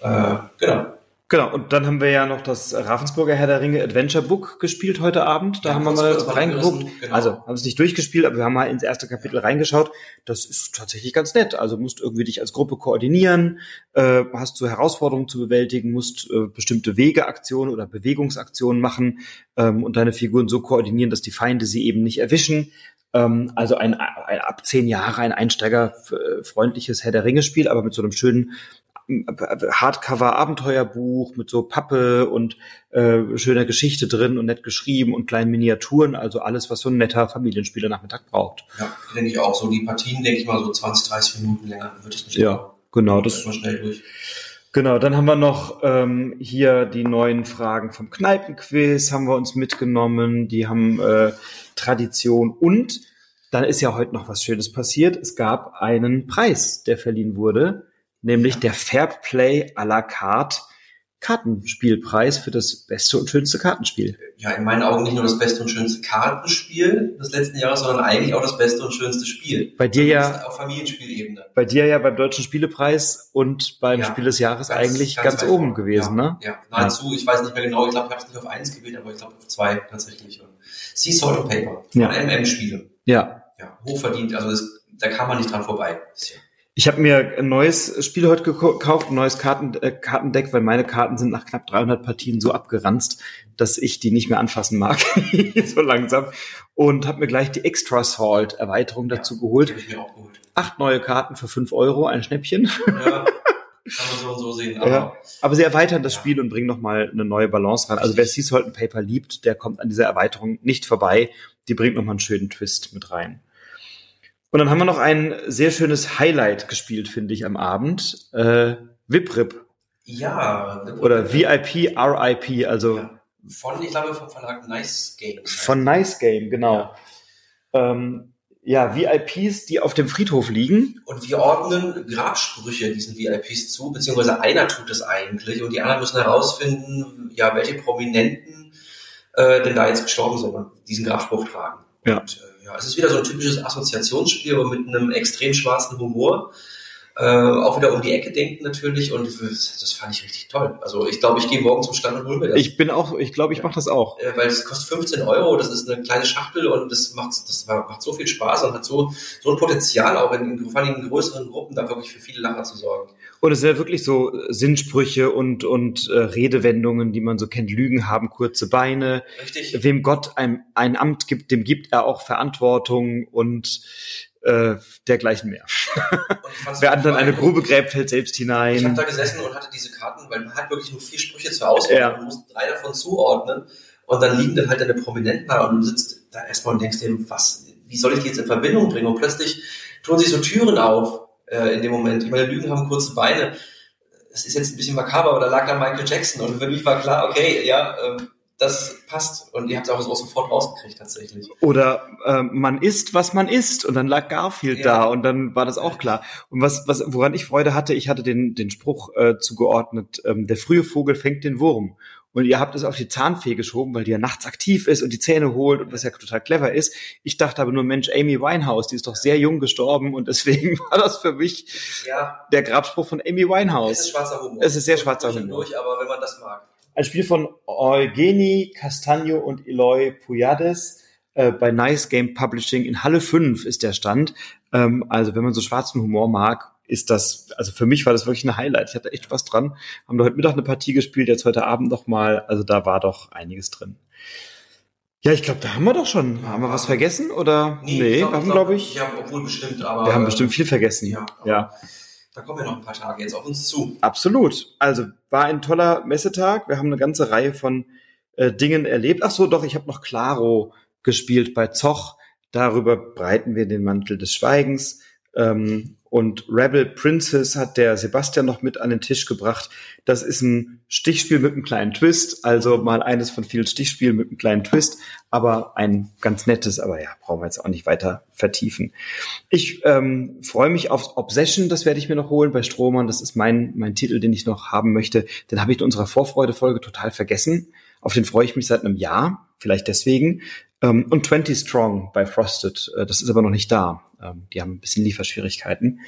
Äh, genau. Genau, und dann haben wir ja noch das Ravensburger Herr der Ringe Adventure Book gespielt heute Abend. Da ja, haben wir mal reingeguckt. Genau. Also haben es nicht durchgespielt, aber wir haben mal ins erste Kapitel reingeschaut. Das ist tatsächlich ganz nett. Also musst irgendwie dich als Gruppe koordinieren, äh, hast du Herausforderungen zu bewältigen, musst äh, bestimmte Wegeaktionen oder Bewegungsaktionen machen ähm, und deine Figuren so koordinieren, dass die Feinde sie eben nicht erwischen. Ähm, also ein, ein ab zehn Jahre ein einsteigerfreundliches Herr der Ringe Spiel, aber mit so einem schönen Hardcover-Abenteuerbuch mit so Pappe und äh, schöner Geschichte drin und nett geschrieben und kleinen Miniaturen, also alles, was so ein netter Familienspieler-Nachmittag braucht. Ja, denke ich auch. So die Partien, denke ich mal, so 20, 30 Minuten länger wird es nicht. Ja, genau. Das mal schnell durch. Genau, dann haben wir noch ähm, hier die neuen Fragen vom Kneipenquiz, haben wir uns mitgenommen. Die haben äh, Tradition und dann ist ja heute noch was Schönes passiert. Es gab einen Preis, der verliehen wurde nämlich ja. der Fairplay à la carte Kartenspielpreis für das beste und schönste Kartenspiel. Ja, in meinen Augen nicht nur das beste und schönste Kartenspiel des letzten Jahres, sondern eigentlich auch das beste und schönste Spiel. Bei dir ja auf Familienspielebene. Bei dir ja beim Deutschen Spielepreis und beim ja, Spiel des Jahres ganz, eigentlich ganz, ganz oben gewesen, ja, ne? Ja, nahezu. Ich weiß nicht mehr genau. Ich glaube, ich habe es nicht auf eins gewählt, aber ich glaube auf zwei tatsächlich. Sea Salt and Paper ja. MM-Spiele. Ja. Ja, hochverdient. Also das, da kann man nicht dran vorbei. Bisher. Ich habe mir ein neues Spiel heute gekauft, ein neues Karten, äh, Kartendeck, weil meine Karten sind nach knapp 300 Partien so abgeranzt, dass ich die nicht mehr anfassen mag, so langsam. Und habe mir gleich die Extra Salt Erweiterung dazu ja, geholt. Ich mir auch geholt. Acht neue Karten für fünf Euro, ein Schnäppchen. Ja. Kann man so und so sehen. Aber, ja, aber sie erweitern das ja. Spiel und bringen nochmal eine neue Balance rein. Also wer Sea Salt Paper liebt, der kommt an dieser Erweiterung nicht vorbei. Die bringt nochmal einen schönen Twist mit rein. Und dann haben wir noch ein sehr schönes Highlight gespielt, finde ich, am Abend. Äh, Viprip. Ja. Oder VIP, RIP, also. Ja. Von, ich glaube, vom Verlag Nice Game. Von Nice Game, genau. Ja. Ähm, ja, VIPs, die auf dem Friedhof liegen. Und wir ordnen Grabsprüche diesen VIPs zu, beziehungsweise einer tut es eigentlich und die anderen müssen herausfinden, ja, welche Prominenten äh, denn da jetzt gestorben sind und diesen Grabspruch tragen. Ja. Und, äh, ja, es ist wieder so ein typisches Assoziationsspiel, aber mit einem extrem schwarzen Humor. Äh, auch wieder um die Ecke denken natürlich und das fand ich richtig toll. Also ich glaube, ich gehe morgen zum Stand und hole mir das. Ich bin auch, ich glaube, ich mache das auch. Äh, weil es kostet 15 Euro, das ist eine kleine Schachtel und das macht, das macht so viel Spaß und hat so, so ein Potenzial auch in, vor allem in größeren Gruppen da wirklich für viele Lacher zu sorgen. Und es sind ja wirklich so Sinnsprüche und, und äh, Redewendungen, die man so kennt. Lügen haben kurze Beine. Richtig. Wem Gott ein, ein Amt gibt, dem gibt er auch Verantwortung und äh, dergleichen mehr. Wer anderen eine Grube gräbt, fällt selbst hinein. Ich habe da gesessen und hatte diese Karten, weil man hat wirklich nur vier Sprüche zur Auswahl. Ja. Man muss drei davon zuordnen und dann liegen dann halt deine Prominenten da und du sitzt da erstmal und denkst dir, was, wie soll ich die jetzt in Verbindung bringen? Und plötzlich tun sich so Türen auf äh, in dem Moment. Ich meine, Lügen haben kurze Beine. Es ist jetzt ein bisschen makaber, aber da lag da Michael Jackson und für mich war klar, okay, ja, ähm, das passt. Und ihr habt es auch sofort rausgekriegt tatsächlich. Oder äh, man isst, was man isst. Und dann lag Garfield ja. da und dann war das auch klar. Und was, was, woran ich Freude hatte, ich hatte den, den Spruch äh, zugeordnet, ähm, der frühe Vogel fängt den Wurm. Und ihr habt es auf die Zahnfee geschoben, weil die ja nachts aktiv ist und die Zähne holt und was ja total clever ist. Ich dachte aber nur, Mensch, Amy Winehouse, die ist doch sehr jung gestorben und deswegen war das für mich ja. der Grabspruch von Amy Winehouse. Es ist schwarzer Humor. Es ist sehr schwarzer Humor. Durch, aber wenn man das mag. Ein Spiel von Eugeni Castagno und Eloy Puyades äh, bei Nice Game Publishing in Halle 5 ist der Stand. Ähm, also wenn man so schwarzen Humor mag, ist das, also für mich war das wirklich ein Highlight. Ich hatte echt Spaß dran. Haben da heute Mittag eine Partie gespielt, jetzt heute Abend noch mal. Also da war doch einiges drin. Ja, ich glaube, da haben wir doch schon. Haben wir was vergessen oder? Nee, nee glaub, haben glaube ich. Ja, obwohl bestimmt, aber. Wir haben bestimmt viel vergessen. Ja. ja. Da kommen ja noch ein paar Tage jetzt auf uns zu. Absolut. Also war ein toller Messetag. Wir haben eine ganze Reihe von äh, Dingen erlebt. Ach so, doch, ich habe noch Claro gespielt bei Zoch. Darüber breiten wir den Mantel des Schweigens. Ähm, und Rebel Princess hat der Sebastian noch mit an den Tisch gebracht. Das ist ein Stichspiel mit einem kleinen Twist, also mal eines von vielen Stichspielen mit einem kleinen Twist, aber ein ganz nettes, aber ja, brauchen wir jetzt auch nicht weiter vertiefen. Ich ähm, freue mich auf Obsession, das werde ich mir noch holen bei Strohmann. Das ist mein, mein Titel, den ich noch haben möchte. Den habe ich in unserer Vorfreude-Folge total vergessen. Auf den freue ich mich seit einem Jahr, vielleicht deswegen. Ähm, und 20 Strong bei Frosted, äh, das ist aber noch nicht da. Ähm, die haben ein bisschen Lieferschwierigkeiten.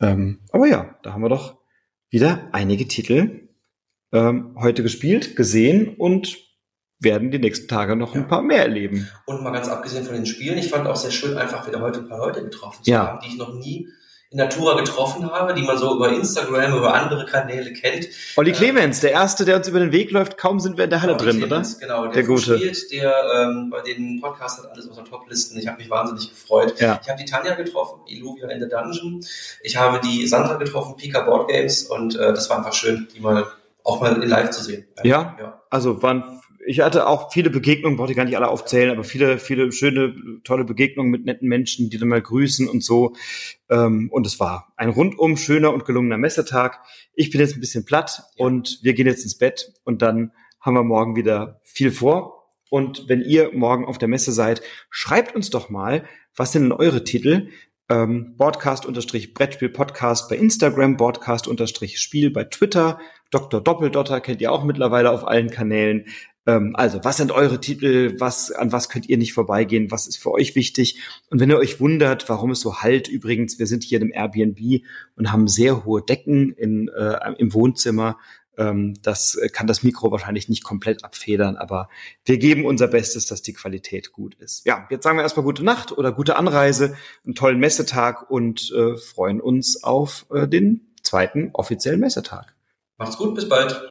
Ähm, aber ja, da haben wir doch wieder einige Titel ähm, heute gespielt, gesehen und werden die nächsten Tage noch ja. ein paar mehr erleben. Und mal ganz abgesehen von den Spielen, ich fand auch sehr schön, einfach wieder heute ein paar Leute getroffen zu ja. haben, die ich noch nie in Natura getroffen habe, die man so über Instagram, über andere Kanäle kennt. Olli äh, Clemens, der Erste, der uns über den Weg läuft, kaum sind wir in der Halle drin, Clemens, oder? Genau, der, der Gute. Spielt, der ähm, bei den Podcast hat alles aus den Toplisten. Ich habe mich wahnsinnig gefreut. Ja. Ich habe die Tanja getroffen, Illuvia in the Dungeon. Ich habe die Sandra getroffen, Pika Board Games und äh, das war einfach schön, die mal auch mal in live zu sehen. Ja, ja. also waren ich hatte auch viele Begegnungen, brauchte ich gar nicht alle aufzählen, aber viele, viele schöne, tolle Begegnungen mit netten Menschen, die dann mal grüßen und so. Ähm, und es war ein rundum schöner und gelungener Messetag. Ich bin jetzt ein bisschen platt und wir gehen jetzt ins Bett und dann haben wir morgen wieder viel vor. Und wenn ihr morgen auf der Messe seid, schreibt uns doch mal, was sind denn eure Titel? Ähm, Broadcast-Brettspiel-Podcast bei Instagram, Broadcast-Spiel bei Twitter, Dr. Doppeldotter kennt ihr auch mittlerweile auf allen Kanälen. Ähm, also, was sind eure Titel? Was, an was könnt ihr nicht vorbeigehen? Was ist für euch wichtig? Und wenn ihr euch wundert, warum es so halt, übrigens, wir sind hier im Airbnb und haben sehr hohe Decken in, äh, im Wohnzimmer. Ähm, das kann das Mikro wahrscheinlich nicht komplett abfedern, aber wir geben unser Bestes, dass die Qualität gut ist. Ja, jetzt sagen wir erstmal gute Nacht oder gute Anreise, einen tollen Messetag und äh, freuen uns auf äh, den zweiten offiziellen Messetag. Macht's gut, bis bald.